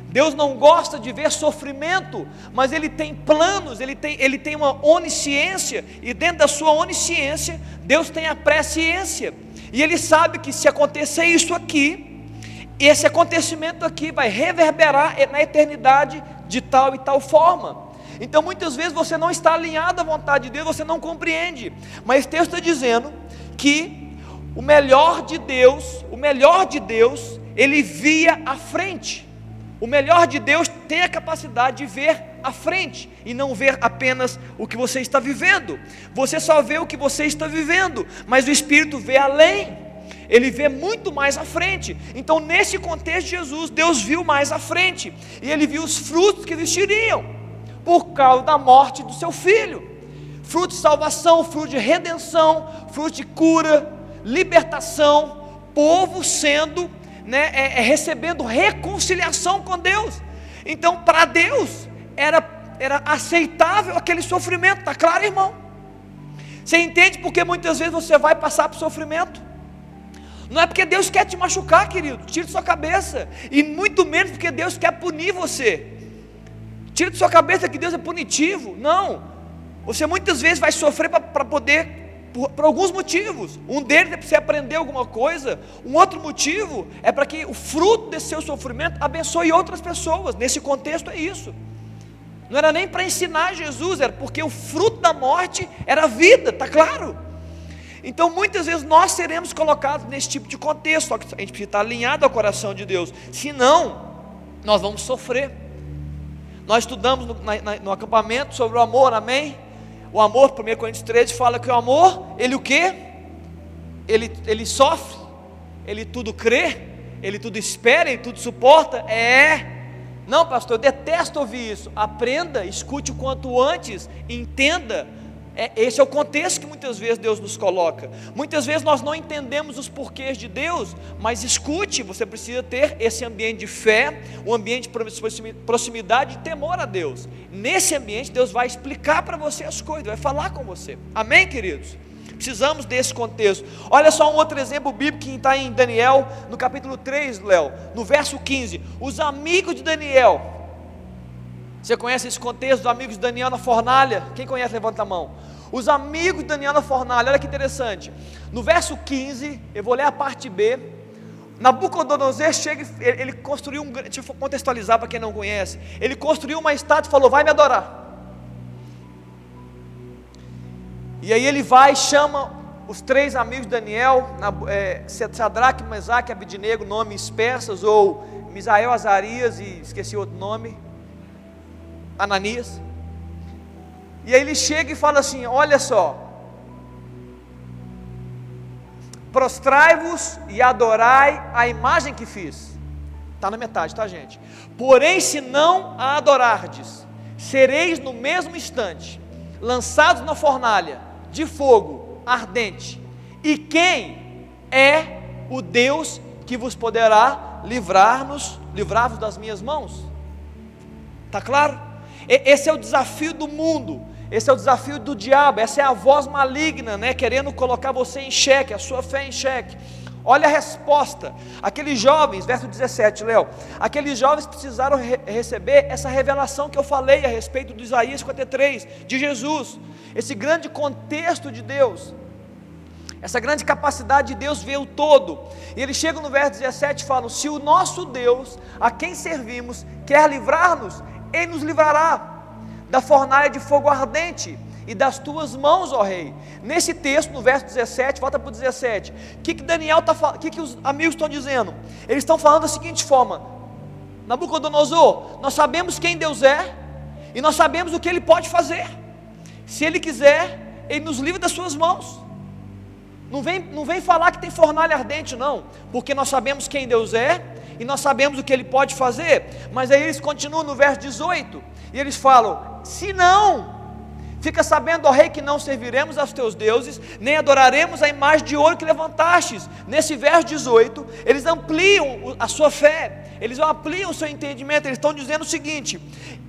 Deus não gosta de ver sofrimento, mas Ele tem planos, Ele tem, ele tem uma onisciência, e dentro da sua onisciência, Deus tem a presciência, e Ele sabe que se acontecer isso aqui, esse acontecimento aqui vai reverberar na eternidade de tal e tal forma. Então muitas vezes você não está alinhado à vontade de Deus, você não compreende. Mas o texto está dizendo que o melhor de Deus, o melhor de Deus, ele via à frente. O melhor de Deus tem a capacidade de ver à frente e não ver apenas o que você está vivendo. Você só vê o que você está vivendo, mas o Espírito vê além ele vê muito mais à frente. Então, nesse contexto de Jesus, Deus viu mais à frente, e ele viu os frutos que existiriam por causa da morte do seu filho fruto de salvação, fruto de redenção, fruto de cura, libertação, povo sendo, né, é, é, recebendo reconciliação com Deus. Então, para Deus, era, era aceitável aquele sofrimento, está claro, irmão? Você entende porque muitas vezes você vai passar por sofrimento? Não é porque Deus quer te machucar, querido, tira de sua cabeça, e muito menos porque Deus quer punir você. Tira de sua cabeça que Deus é punitivo. Não. Você muitas vezes vai sofrer para poder por, por, alguns motivos. Um deles é para você aprender alguma coisa, um outro motivo é para que o fruto desse seu sofrimento abençoe outras pessoas. Nesse contexto é isso. Não era nem para ensinar Jesus, era porque o fruto da morte era vida, está claro? Então muitas vezes nós seremos colocados nesse tipo de contexto, só que a gente precisa estar alinhado ao coração de Deus, senão nós vamos sofrer. Nós estudamos no, na, no acampamento sobre o amor, amém? O amor, 1 Coríntios 13 fala que o amor, ele o quê? Ele, ele sofre, ele tudo crê, ele tudo espera, ele tudo suporta. É. Não, pastor, eu detesto ouvir isso. Aprenda, escute o quanto antes, entenda é, esse é o contexto que muitas vezes Deus nos coloca. Muitas vezes nós não entendemos os porquês de Deus, mas escute, você precisa ter esse ambiente de fé, um ambiente de proximidade e temor a Deus. Nesse ambiente, Deus vai explicar para você as coisas, vai falar com você. Amém, queridos? Precisamos desse contexto. Olha só um outro exemplo bíblico que está em Daniel, no capítulo 3, Léo, no verso 15. Os amigos de Daniel você conhece esse contexto dos amigos de Daniel na fornalha? Quem conhece, levanta a mão. Os amigos de Daniel na fornalha, olha que interessante. No verso 15, eu vou ler a parte B. Nabucodonosor chega, ele, construiu um. Deixa eu contextualizar para quem não conhece. Ele construiu uma estátua e falou: Vai me adorar. E aí ele vai chama os três amigos de Daniel, é, Sadraque, Mesaque, Abidinego, nomes persas, ou Misael, Azarias e esqueci outro nome. Ananias. E aí ele chega e fala assim: Olha só, prostrai-vos e adorai a imagem que fiz. Está na metade, tá, gente? Porém, se não a adorardes, sereis no mesmo instante lançados na fornalha de fogo ardente. E quem é o Deus que vos poderá livrar-nos, livrar-vos das minhas mãos? Está claro? Esse é o desafio do mundo, esse é o desafio do diabo, essa é a voz maligna, né, querendo colocar você em xeque, a sua fé em xeque. Olha a resposta. Aqueles jovens, verso 17, Léo. Aqueles jovens precisaram re receber essa revelação que eu falei a respeito do Isaías 53, de Jesus. Esse grande contexto de Deus. Essa grande capacidade de Deus ver o todo. E eles chegam no verso 17 e falam: Se o nosso Deus, a quem servimos, quer livrar-nos, ele nos livrará da fornalha de fogo ardente e das tuas mãos, ó rei. Nesse texto, no verso 17, volta para o 17. O que, que Daniel está falando? O que, que os amigos estão dizendo? Eles estão falando da seguinte forma: Nabucodonosor, nós sabemos quem Deus é e nós sabemos o que Ele pode fazer. Se Ele quiser, Ele nos livra das suas mãos. Não vem, não vem falar que tem fornalha ardente, não, porque nós sabemos quem Deus é e nós sabemos o que Ele pode fazer. Mas aí eles continuam no verso 18 e eles falam: se não, fica sabendo, ó rei, que não serviremos aos teus deuses, nem adoraremos a imagem de ouro que levantastes. Nesse verso 18, eles ampliam a sua fé, eles ampliam o seu entendimento, eles estão dizendo o seguinte: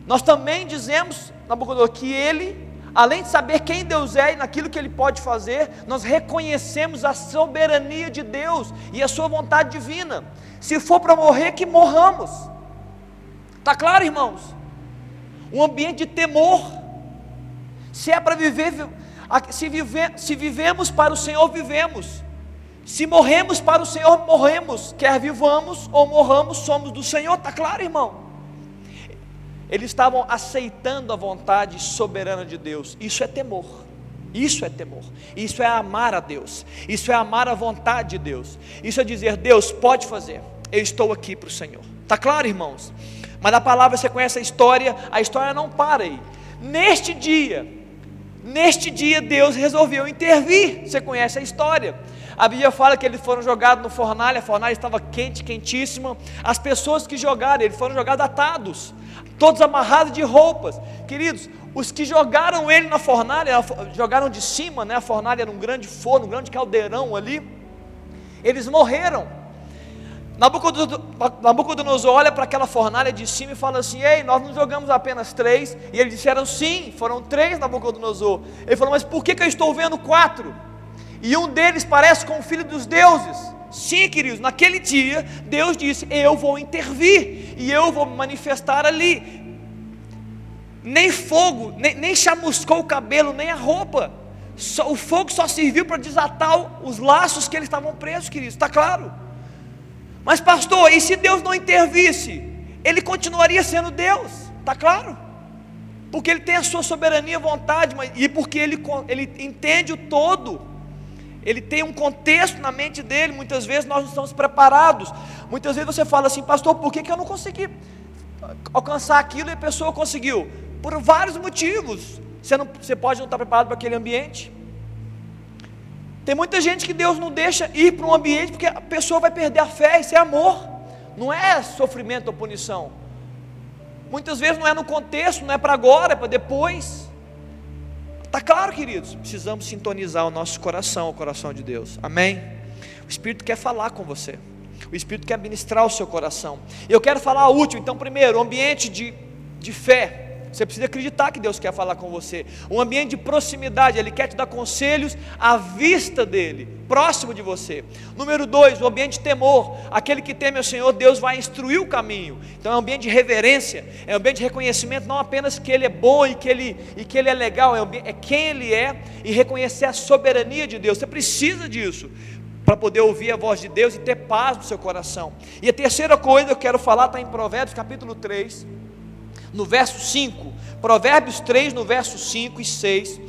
nós também dizemos, Nabucodonosor, que ele além de saber quem Deus é e naquilo que Ele pode fazer, nós reconhecemos a soberania de Deus e a Sua vontade divina. Se for para morrer, que morramos. Está claro, irmãos? Um ambiente de temor. Se é para viver, se, vive, se vivemos para o Senhor, vivemos. Se morremos para o Senhor, morremos. Quer vivamos ou morramos, somos do Senhor. Está claro, irmão? Eles estavam aceitando a vontade soberana de Deus. Isso é temor. Isso é temor. Isso é amar a Deus. Isso é amar a vontade de Deus. Isso é dizer: Deus pode fazer. Eu estou aqui para o Senhor. Está claro, irmãos? Mas a palavra você conhece a história. A história não para aí. Neste dia, neste dia Deus resolveu intervir. Você conhece a história. A Bíblia fala que eles foram jogados no fornalha, a fornalha estava quente, quentíssima. As pessoas que jogaram, eles foram jogados atados todos amarrados de roupas. Queridos, os que jogaram ele na fornalha, jogaram de cima, né? A fornalha era um grande forno, um grande caldeirão ali. Eles morreram. Nabucodonosor olha para aquela fornalha de cima e fala assim: Ei, nós não jogamos apenas três. E eles disseram: Sim, foram três, Nabucodonosor. Ele falou: Mas por que, que eu estou vendo quatro? E um deles parece com o filho dos deuses. Sim, queridos, naquele dia, Deus disse: Eu vou intervir e eu vou me manifestar ali. Nem fogo, nem, nem chamuscou o cabelo, nem a roupa. Só, o fogo só serviu para desatar os laços que eles estavam presos, queridos, está claro? Mas, pastor, e se Deus não intervisse? Ele continuaria sendo Deus, está claro? Porque Ele tem a sua soberania, vontade, mas, e porque ele, ele entende o todo. Ele tem um contexto na mente dele. Muitas vezes nós não estamos preparados. Muitas vezes você fala assim, pastor, por que, que eu não consegui alcançar aquilo e a pessoa conseguiu? Por vários motivos. Você, não, você pode não estar preparado para aquele ambiente. Tem muita gente que Deus não deixa ir para um ambiente porque a pessoa vai perder a fé, isso é amor, não é sofrimento ou punição. Muitas vezes não é no contexto, não é para agora, é para depois. Está claro, queridos? Precisamos sintonizar o nosso coração, o coração de Deus. Amém? O Espírito quer falar com você. O Espírito quer ministrar o seu coração. Eu quero falar a último. Então, primeiro, ambiente de, de fé. Você precisa acreditar que Deus quer falar com você. Um ambiente de proximidade, Ele quer te dar conselhos à vista dEle, próximo de você. Número dois, o ambiente de temor. Aquele que teme ao Senhor, Deus vai instruir o caminho. Então é um ambiente de reverência, é um ambiente de reconhecimento, não apenas que Ele é bom e que Ele, e que ele é legal, é, é quem Ele é e reconhecer a soberania de Deus. Você precisa disso para poder ouvir a voz de Deus e ter paz no seu coração. E a terceira coisa que eu quero falar está em Provérbios capítulo 3 no verso 5, Provérbios 3, no verso 5 e 6,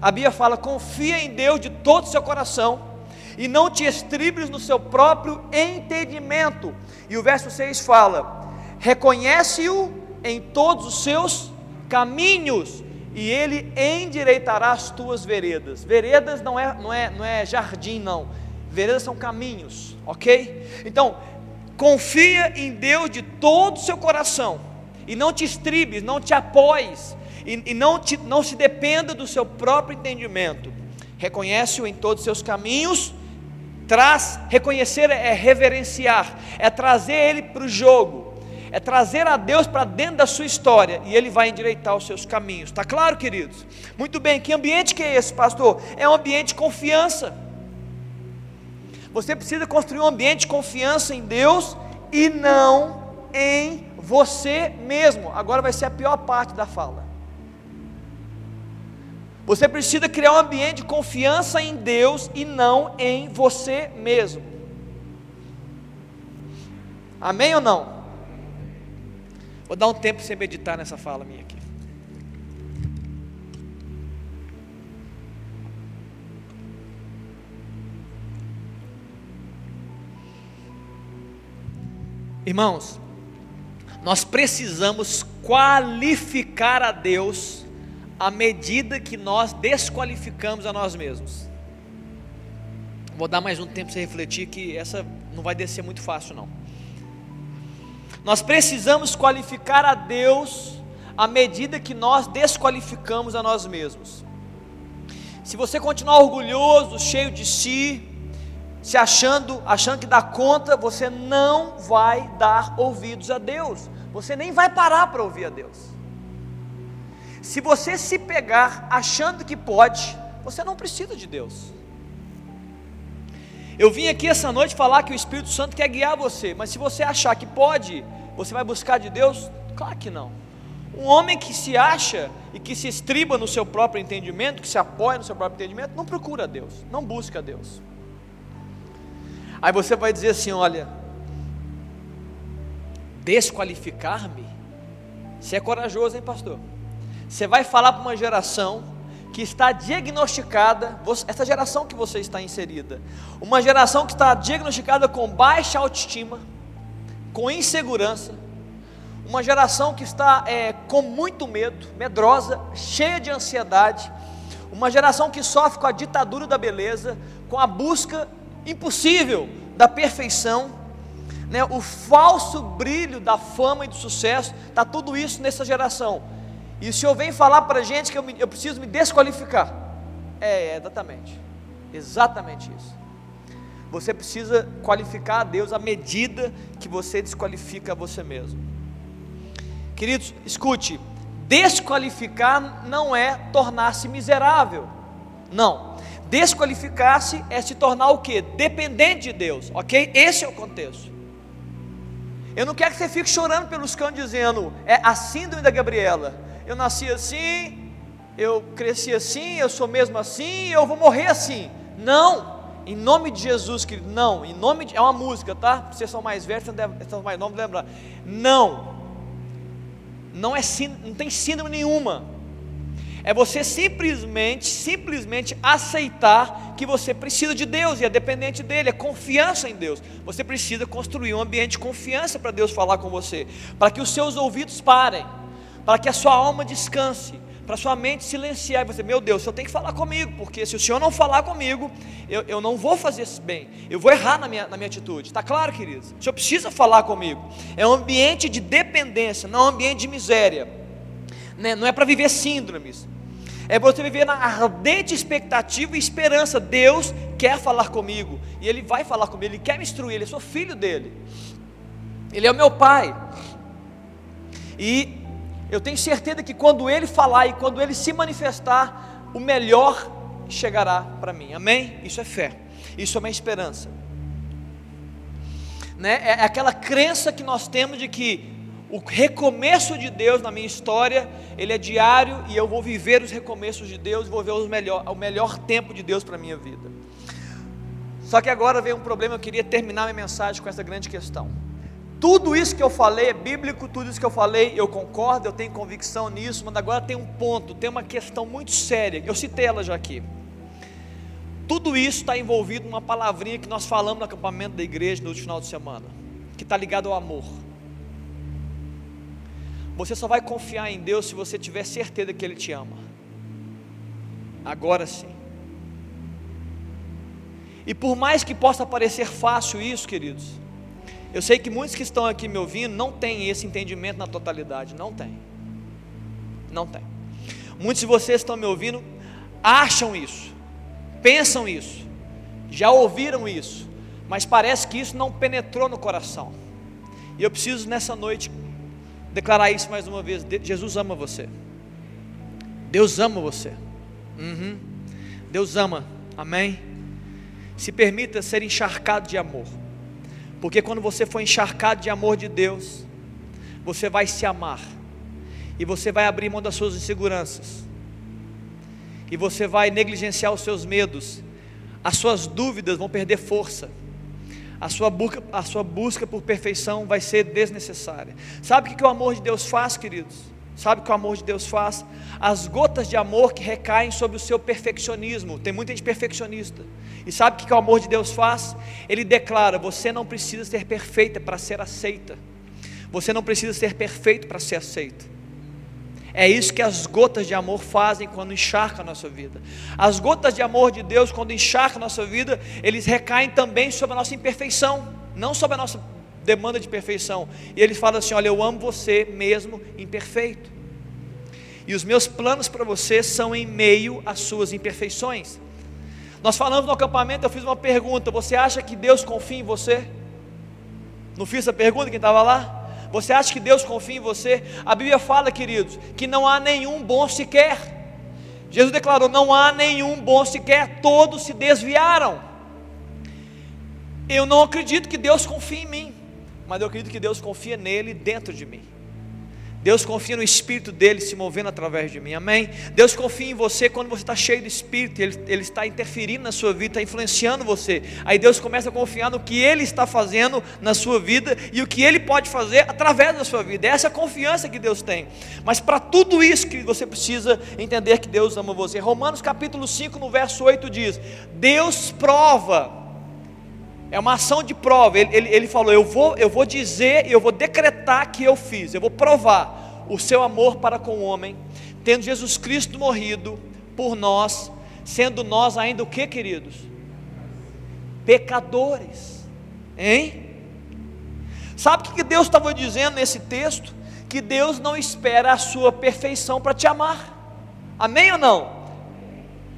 a Bíblia fala: confia em Deus de todo o seu coração e não te estribes no seu próprio entendimento. E o verso 6 fala: reconhece-o em todos os seus caminhos e ele endireitará as tuas veredas. Veredas não é, não é, não é jardim, não. Veredas são caminhos, ok? Então, confia em Deus de todo o seu coração e não te estribes, não te apoies, e, e não, te, não se dependa do seu próprio entendimento. Reconhece-o em todos os seus caminhos, traz, reconhecer é reverenciar, é trazer ele para o jogo, é trazer a Deus para dentro da sua história, e ele vai endireitar os seus caminhos. Está claro, queridos? Muito bem, que ambiente que é esse, pastor? É um ambiente de confiança. Você precisa construir um ambiente de confiança em Deus e não em você mesmo. Agora vai ser a pior parte da fala. Você precisa criar um ambiente de confiança em Deus e não em você mesmo. Amém ou não? Vou dar um tempo para você meditar nessa fala minha aqui. Irmãos, nós precisamos qualificar a Deus à medida que nós desqualificamos a nós mesmos. Vou dar mais um tempo para você refletir que essa não vai descer muito fácil não. Nós precisamos qualificar a Deus à medida que nós desqualificamos a nós mesmos. Se você continuar orgulhoso, cheio de si, se achando, achando que dá conta, você não vai dar ouvidos a Deus. Você nem vai parar para ouvir a Deus. Se você se pegar achando que pode, você não precisa de Deus. Eu vim aqui essa noite falar que o Espírito Santo quer guiar você, mas se você achar que pode, você vai buscar de Deus? Claro que não. Um homem que se acha e que se estriba no seu próprio entendimento, que se apoia no seu próprio entendimento, não procura Deus, não busca Deus. Aí você vai dizer assim: olha, desqualificar-me? Você é corajoso, hein, pastor? Você vai falar para uma geração que está diagnosticada, essa geração que você está inserida, uma geração que está diagnosticada com baixa autoestima, com insegurança, uma geração que está é, com muito medo, medrosa, cheia de ansiedade, uma geração que sofre com a ditadura da beleza, com a busca impossível da perfeição, né, o falso brilho da fama e do sucesso, está tudo isso nessa geração. E o Senhor vem falar para a gente que eu, me, eu preciso me desqualificar. É, é, exatamente, exatamente isso. Você precisa qualificar a Deus à medida que você desqualifica você mesmo. Queridos, escute: desqualificar não é tornar-se miserável. Não. Desqualificar-se é se tornar o que? Dependente de Deus, ok? Esse é o contexto. Eu não quero que você fique chorando pelos cães dizendo, é a síndrome da Gabriela. Eu nasci assim, eu cresci assim, eu sou mesmo assim, eu vou morrer assim. Não, em nome de Jesus, querido, não, em nome de, é uma música, tá? Vocês são mais velhos, vocês são mais novos, lembrar. Não, não é não tem síndrome nenhuma. É você simplesmente, simplesmente aceitar que você precisa de Deus e é dependente dele, é confiança em Deus. Você precisa construir um ambiente de confiança para Deus falar com você, para que os seus ouvidos parem, para que a sua alma descanse, para sua mente silenciar e você, meu Deus, o Senhor tem que falar comigo, porque se o Senhor não falar comigo, eu, eu não vou fazer bem, eu vou errar na minha, na minha atitude. Está claro, queridos? O Senhor precisa falar comigo. É um ambiente de dependência, não é um ambiente de miséria. Né? Não é para viver síndromes. É você viver na ardente expectativa e esperança. Deus quer falar comigo. E Ele vai falar comigo, Ele quer me instruir, Ele é sou filho dele. Ele é o meu pai. E eu tenho certeza que quando Ele falar e quando Ele se manifestar, o melhor chegará para mim. Amém? Isso é fé. Isso é uma esperança. Né? É, aquela crença que nós temos de que o recomeço de Deus na minha história, ele é diário e eu vou viver os recomeços de Deus, vou ver os melhor, o melhor tempo de Deus para a minha vida. Só que agora vem um problema, eu queria terminar minha mensagem com essa grande questão. Tudo isso que eu falei é bíblico, tudo isso que eu falei eu concordo, eu tenho convicção nisso, mas agora tem um ponto, tem uma questão muito séria, eu citei ela já aqui. Tudo isso está envolvido numa palavrinha que nós falamos no acampamento da igreja no final de semana, que está ligado ao amor. Você só vai confiar em Deus se você tiver certeza que Ele te ama. Agora sim. E por mais que possa parecer fácil isso, queridos, eu sei que muitos que estão aqui me ouvindo não têm esse entendimento na totalidade, não tem. Não tem. Muitos de vocês estão me ouvindo acham isso, pensam isso, já ouviram isso, mas parece que isso não penetrou no coração. E eu preciso nessa noite declarar isso mais uma vez: Jesus ama você. Deus ama você. Uhum. Deus ama. Amém. Se permita ser encharcado de amor. Porque quando você for encharcado de amor de Deus, você vai se amar. E você vai abrir mão das suas inseguranças. E você vai negligenciar os seus medos. As suas dúvidas vão perder força. A sua, busca, a sua busca por perfeição vai ser desnecessária. Sabe o que, que o amor de Deus faz, queridos? Sabe o que o amor de Deus faz? As gotas de amor que recaem sobre o seu perfeccionismo. Tem muita gente perfeccionista. E sabe o que o amor de Deus faz? Ele declara: você não precisa ser perfeita para ser aceita. Você não precisa ser perfeito para ser aceito. É isso que as gotas de amor fazem quando encharcam a nossa vida. As gotas de amor de Deus, quando encharcam a nossa vida, eles recaem também sobre a nossa imperfeição, não sobre a nossa demanda de perfeição. E ele fala assim: Olha, eu amo você mesmo imperfeito. E os meus planos para você são em meio às suas imperfeições. Nós falamos no acampamento, eu fiz uma pergunta: você acha que Deus confia em você? Não fiz essa pergunta quem estava lá? Você acha que Deus confia em você? A Bíblia fala, queridos, que não há nenhum bom sequer. Jesus declarou: não há nenhum bom sequer, todos se desviaram. Eu não acredito que Deus confie em mim, mas eu acredito que Deus confia nele dentro de mim. Deus confia no Espírito dele se movendo através de mim, amém? Deus confia em você quando você está cheio do Espírito, ele, ele está interferindo na sua vida, está influenciando você. Aí Deus começa a confiar no que Ele está fazendo na sua vida e o que Ele pode fazer através da sua vida. Essa é a confiança que Deus tem. Mas para tudo isso que você precisa entender que Deus ama você. Romanos capítulo 5, no verso 8 diz: Deus prova é uma ação de prova. Ele, ele, ele, falou: eu vou, eu vou dizer, eu vou decretar que eu fiz, eu vou provar o seu amor para com o homem, tendo Jesus Cristo morrido por nós, sendo nós ainda o que, queridos? Pecadores, hein? Sabe o que Deus estava dizendo nesse texto? Que Deus não espera a sua perfeição para te amar, amém ou não?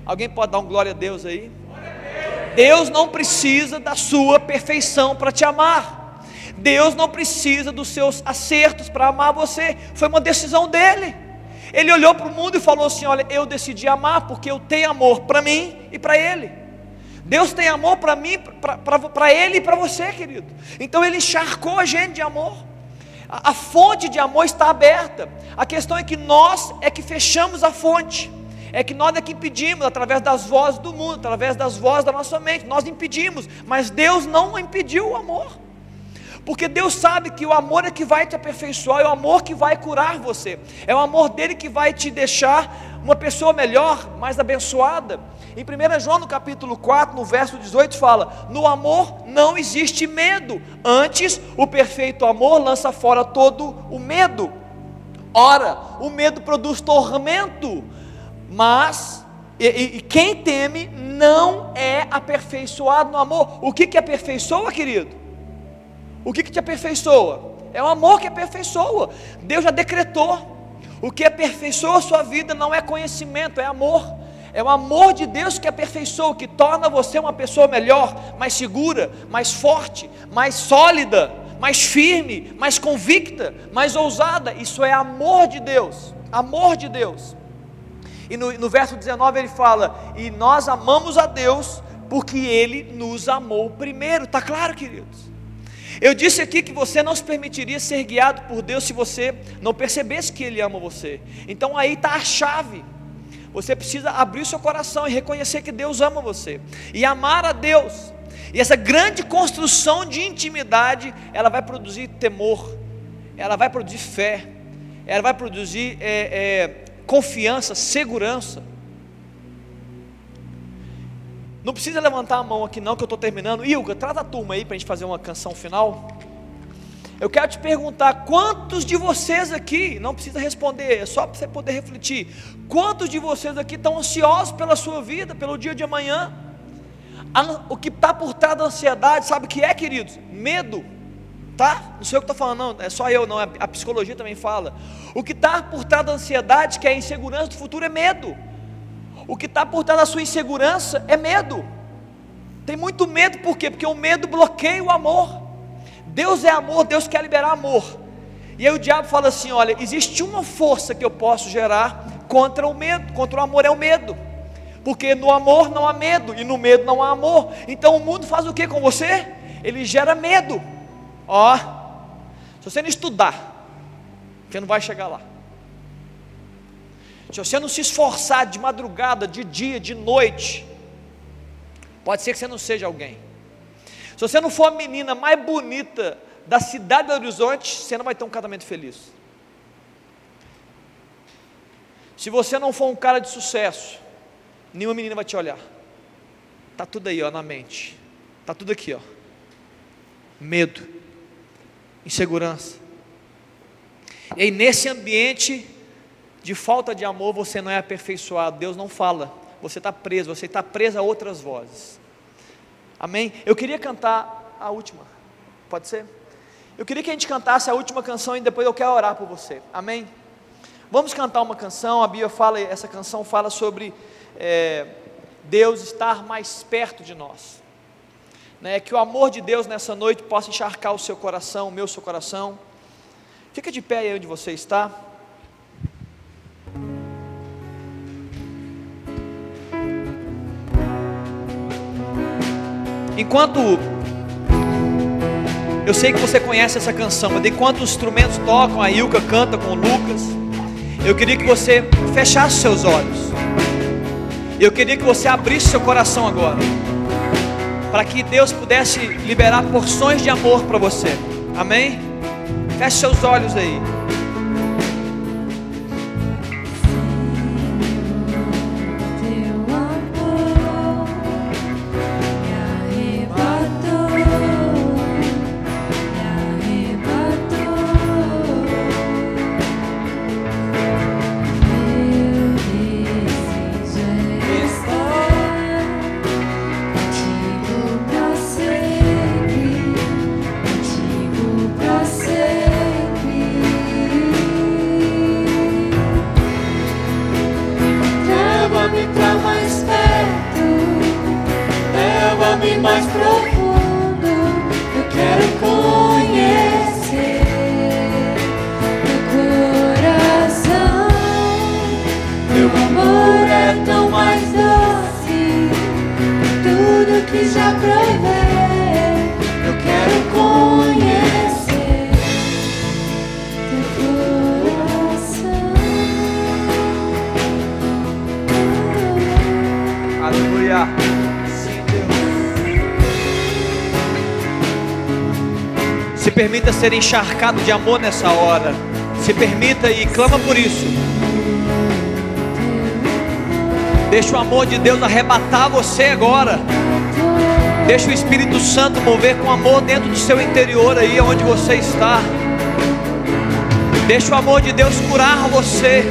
Alguém pode dar um glória a Deus aí? Deus não precisa da sua perfeição para te amar. Deus não precisa dos seus acertos para amar você. Foi uma decisão dele. Ele olhou para o mundo e falou assim: Olha, eu decidi amar porque eu tenho amor para mim e para ele. Deus tem amor para mim, para ele e para você, querido. Então ele encharcou a gente de amor. A, a fonte de amor está aberta. A questão é que nós é que fechamos a fonte. É que nós é que impedimos, através das vozes do mundo, através das vozes da nossa mente, nós impedimos, mas Deus não impediu o amor. Porque Deus sabe que o amor é que vai te aperfeiçoar, é o amor que vai curar você, é o amor dele que vai te deixar uma pessoa melhor, mais abençoada. Em 1 João, no capítulo 4, no verso 18, fala: No amor não existe medo, antes o perfeito amor lança fora todo o medo. Ora, o medo produz tormento, mas e, e, quem teme não é aperfeiçoado no amor. O que, que aperfeiçoa, querido? O que, que te aperfeiçoa? É o amor que aperfeiçoa. Deus já decretou. O que aperfeiçoa a sua vida não é conhecimento, é amor. É o amor de Deus que aperfeiçoa, que torna você uma pessoa melhor, mais segura, mais forte, mais sólida, mais firme, mais convicta, mais ousada. Isso é amor de Deus. Amor de Deus. E no, no verso 19 ele fala: E nós amamos a Deus porque Ele nos amou primeiro. Está claro, queridos? Eu disse aqui que você não se permitiria ser guiado por Deus se você não percebesse que Ele ama você. Então aí está a chave. Você precisa abrir seu coração e reconhecer que Deus ama você e amar a Deus. E essa grande construção de intimidade, ela vai produzir temor, ela vai produzir fé, ela vai produzir é, é, confiança, segurança. Não precisa levantar a mão aqui não, que eu estou terminando. Ilga, trata a turma aí para a gente fazer uma canção final. Eu quero te perguntar, quantos de vocês aqui, não precisa responder, é só para você poder refletir. Quantos de vocês aqui estão ansiosos pela sua vida, pelo dia de amanhã? O que está por trás da ansiedade, sabe o que é, queridos? Medo, tá? Não sou eu que estou falando, não, é só eu, não, a psicologia também fala. O que está por trás da ansiedade, que é a insegurança do futuro, é medo. O que está por trás da sua insegurança é medo. Tem muito medo, por quê? Porque o medo bloqueia o amor. Deus é amor, Deus quer liberar amor. E aí o diabo fala assim: olha, existe uma força que eu posso gerar contra o medo, contra o amor é o medo. Porque no amor não há medo e no medo não há amor. Então o mundo faz o que com você? Ele gera medo. Ó, se você não estudar, você não vai chegar lá. Se você não se esforçar de madrugada, de dia, de noite, pode ser que você não seja alguém. Se você não for a menina mais bonita da cidade do Horizonte, você não vai ter um casamento feliz. Se você não for um cara de sucesso, nenhuma menina vai te olhar. Tá tudo aí, ó, na mente. Tá tudo aqui, ó. Medo, insegurança. E aí, nesse ambiente de falta de amor você não é aperfeiçoado, Deus não fala, você está preso, você está preso a outras vozes. Amém? Eu queria cantar a última, pode ser? Eu queria que a gente cantasse a última canção e depois eu quero orar por você. Amém? Vamos cantar uma canção. A Bíblia fala, essa canção fala sobre é, Deus estar mais perto de nós. Né? Que o amor de Deus nessa noite possa encharcar o seu coração, o meu seu coração. Fica de pé aí onde você está. Enquanto eu sei que você conhece essa canção, mas enquanto os instrumentos tocam, a Ilka canta com o Lucas, eu queria que você fechasse seus olhos. Eu queria que você abrisse seu coração agora, para que Deus pudesse liberar porções de amor para você. Amém? Feche seus olhos aí. Ser encharcado de amor nessa hora. Se permita e clama por isso. Deixa o amor de Deus arrebatar você agora. Deixa o Espírito Santo mover com amor dentro do seu interior aí onde você está. Deixa o amor de Deus curar você.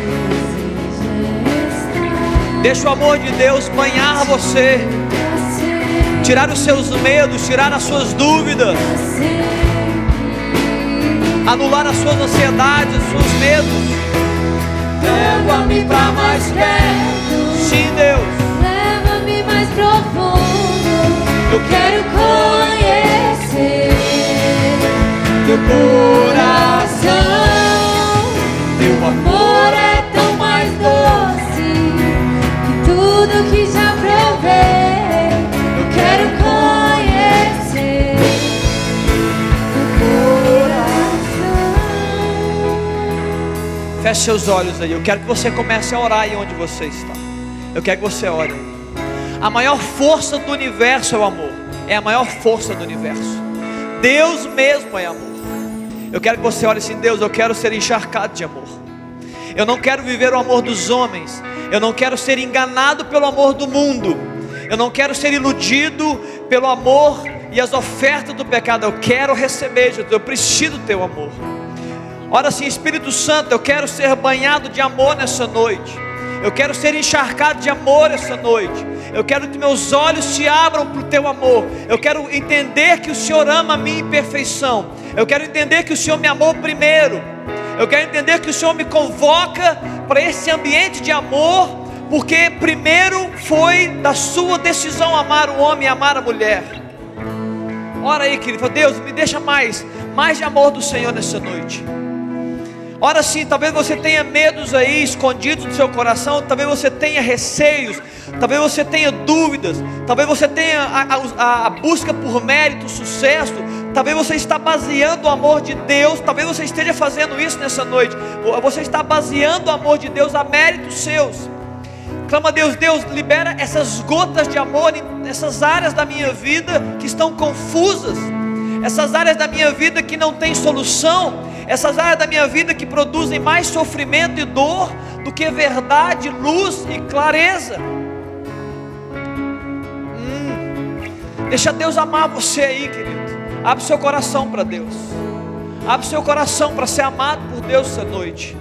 Deixa o amor de Deus banhar você. Tirar os seus medos, tirar as suas dúvidas, anular as suas ansiedades, os seus medos. Leva-me pra mais perto. Sim, Deus. Leva-me mais profundo. Eu quero conhecer teu coração. Teu amor é tão mais doce que tudo que já provei. Feche seus olhos aí. Eu quero que você comece a orar aí onde você está. Eu quero que você ore. A maior força do universo é o amor. É a maior força do universo. Deus mesmo é amor. Eu quero que você ore assim, Deus, eu quero ser encharcado de amor. Eu não quero viver o amor dos homens. Eu não quero ser enganado pelo amor do mundo. Eu não quero ser iludido pelo amor e as ofertas do pecado. Eu quero receber, Jesus. Eu preciso do teu amor. Ora assim, Espírito Santo, eu quero ser banhado de amor nessa noite. Eu quero ser encharcado de amor essa noite. Eu quero que meus olhos se abram para o teu amor. Eu quero entender que o Senhor ama a minha imperfeição. Eu quero entender que o Senhor me amou primeiro. Eu quero entender que o Senhor me convoca para esse ambiente de amor, porque primeiro foi da sua decisão amar o homem e amar a mulher. Ora aí, querido, Deus, me deixa mais, mais de amor do Senhor nessa noite. Ora sim, talvez você tenha medos aí escondidos no seu coração, talvez você tenha receios, talvez você tenha dúvidas, talvez você tenha a, a- a busca por mérito, sucesso, talvez você está baseando o amor de Deus, talvez você esteja fazendo isso nessa noite, você está baseando o amor de Deus a méritos seus. Clama a Deus, Deus, libera essas gotas de amor nessas áreas da minha vida que estão confusas, essas áreas da minha vida que não têm solução, essas áreas da minha vida que produzem mais sofrimento e dor do que verdade, luz e clareza. Hum. Deixa Deus amar você aí, querido. Abre seu coração para Deus. Abre seu coração para ser amado por Deus essa noite.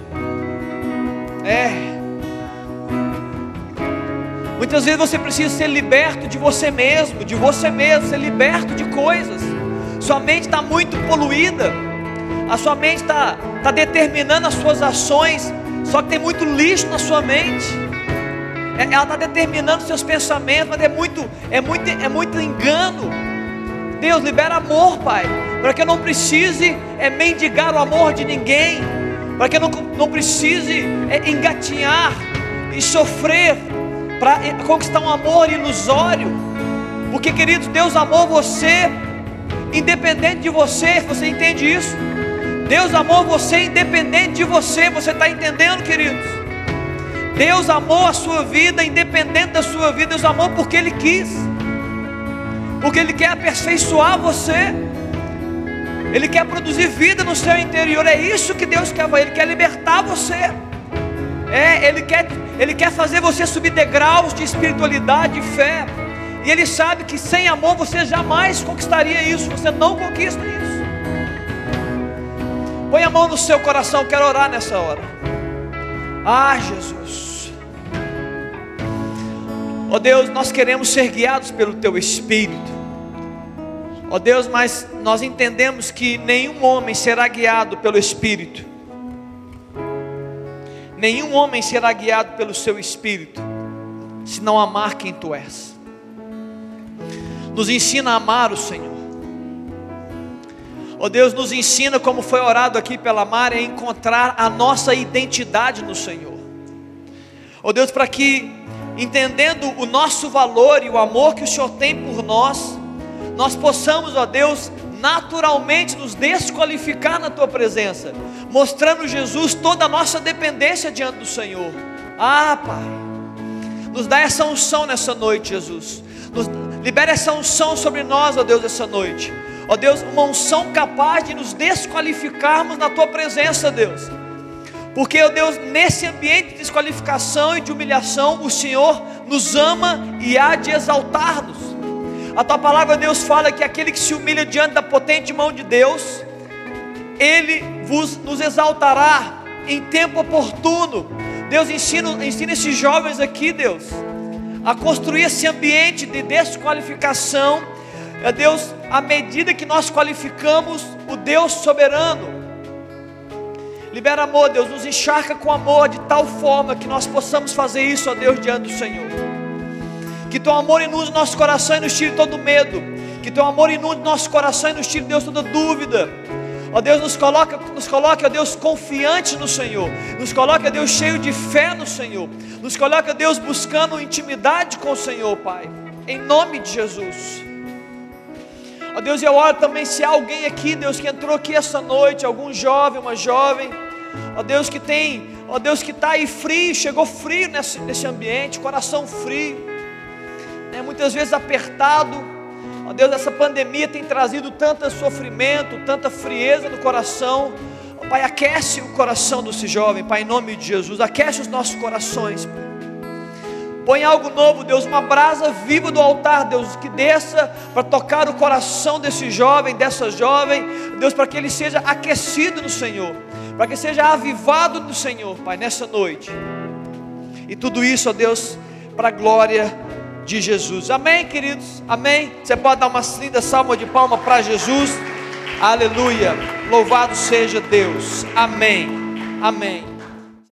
É. Muitas vezes você precisa ser liberto de você mesmo, de você mesmo, ser liberto de coisas. Sua mente está muito poluída, a sua mente está tá determinando as suas ações, só que tem muito lixo na sua mente. É- Ela está determinando seus pensamentos, mas é muito, é muito, é muito engano. Deus libera amor, Pai, para que eu não precise é, mendigar o amor de ninguém, para que eu não, não precise é, engatinhar e sofrer para conquistar um amor ilusório, porque queridos, Deus amou você, independente de você, você entende isso? Deus amou você independente de você, você está entendendo, queridos? Deus amou a sua vida, independente da sua vida, Deus amou porque Ele quis, porque Ele quer aperfeiçoar você, Ele quer produzir vida no seu interior, é isso que Deus quer, Ele quer libertar você, é, Ele quer, Ele quer fazer você subir degraus de espiritualidade, de fé, e Ele sabe que sem amor você jamais conquistaria isso, você não conquista isso. Põe a mão no seu coração, quero orar nessa hora. Ah, Jesus. Ó Deus, nós queremos ser guiados pelo Teu Espírito. Ó Deus, mas nós entendemos que nenhum homem será guiado pelo Espírito. Nenhum homem será guiado pelo Seu Espírito, se não amar quem Tu és. nos ensina a amar o Senhor. Ó oh Deus, nos ensina, como foi orado aqui pela Mari, a encontrar a nossa identidade no Senhor. Ó oh Deus, para que, entendendo o nosso valor e o amor que o Senhor tem por nós, nós possamos, ó Deus, naturalmente nos desqualificar na tua presença, mostrando Jesus toda a nossa dependência diante do Senhor. Ah, Pai, nos dá essa unção nessa noite, Jesus. Nos, libera essa unção sobre nós, ó Deus, essa noite. Ó Deus, uma unção capaz de nos desqualificarmos na tua presença, Deus. Porque, ó Deus, nesse ambiente de desqualificação e de humilhação, o Senhor nos ama e há de exaltar-nos. A tua palavra, Deus, fala que aquele que se humilha diante da potente mão de Deus, Ele vos, nos exaltará em tempo oportuno. Deus, ensina, ensina esses jovens aqui, Deus, a construir esse ambiente de desqualificação. É Deus, à medida que nós qualificamos o Deus soberano. Libera amor, Deus, nos encharca com amor de tal forma que nós possamos fazer isso, ó Deus, diante do Senhor. Que teu amor inunde nosso coração e nos tire todo medo. Que teu amor inunde nosso coração e nos tire, Deus, toda dúvida. Ó Deus, nos coloca, nos coloque, ó Deus, confiante no Senhor. Nos coloque, ó Deus, cheio de fé no Senhor. Nos coloque, ó Deus, buscando intimidade com o Senhor, Pai. Em nome de Jesus. Ó Deus, eu oro também se há alguém aqui, Deus, que entrou aqui essa noite, algum jovem, uma jovem, ó Deus, que tem, ó Deus, que está aí frio, chegou frio nesse, nesse ambiente, coração frio né, muitas vezes apertado. Ó Deus, essa pandemia tem trazido tanto sofrimento, tanta frieza no coração. Pai, aquece o coração desse jovem, Pai, em nome de Jesus, aquece os nossos corações. Põe algo novo, Deus, uma brasa viva do altar, Deus, que desça para tocar o coração desse jovem, dessa jovem, Deus, para que ele seja aquecido no Senhor, para que seja avivado no Senhor, Pai, nessa noite. E tudo isso, ó Deus, para a glória de Jesus. Amém, queridos? Amém? Você pode dar uma linda salva de palma para Jesus. Aleluia. Louvado seja Deus. Amém. Amém.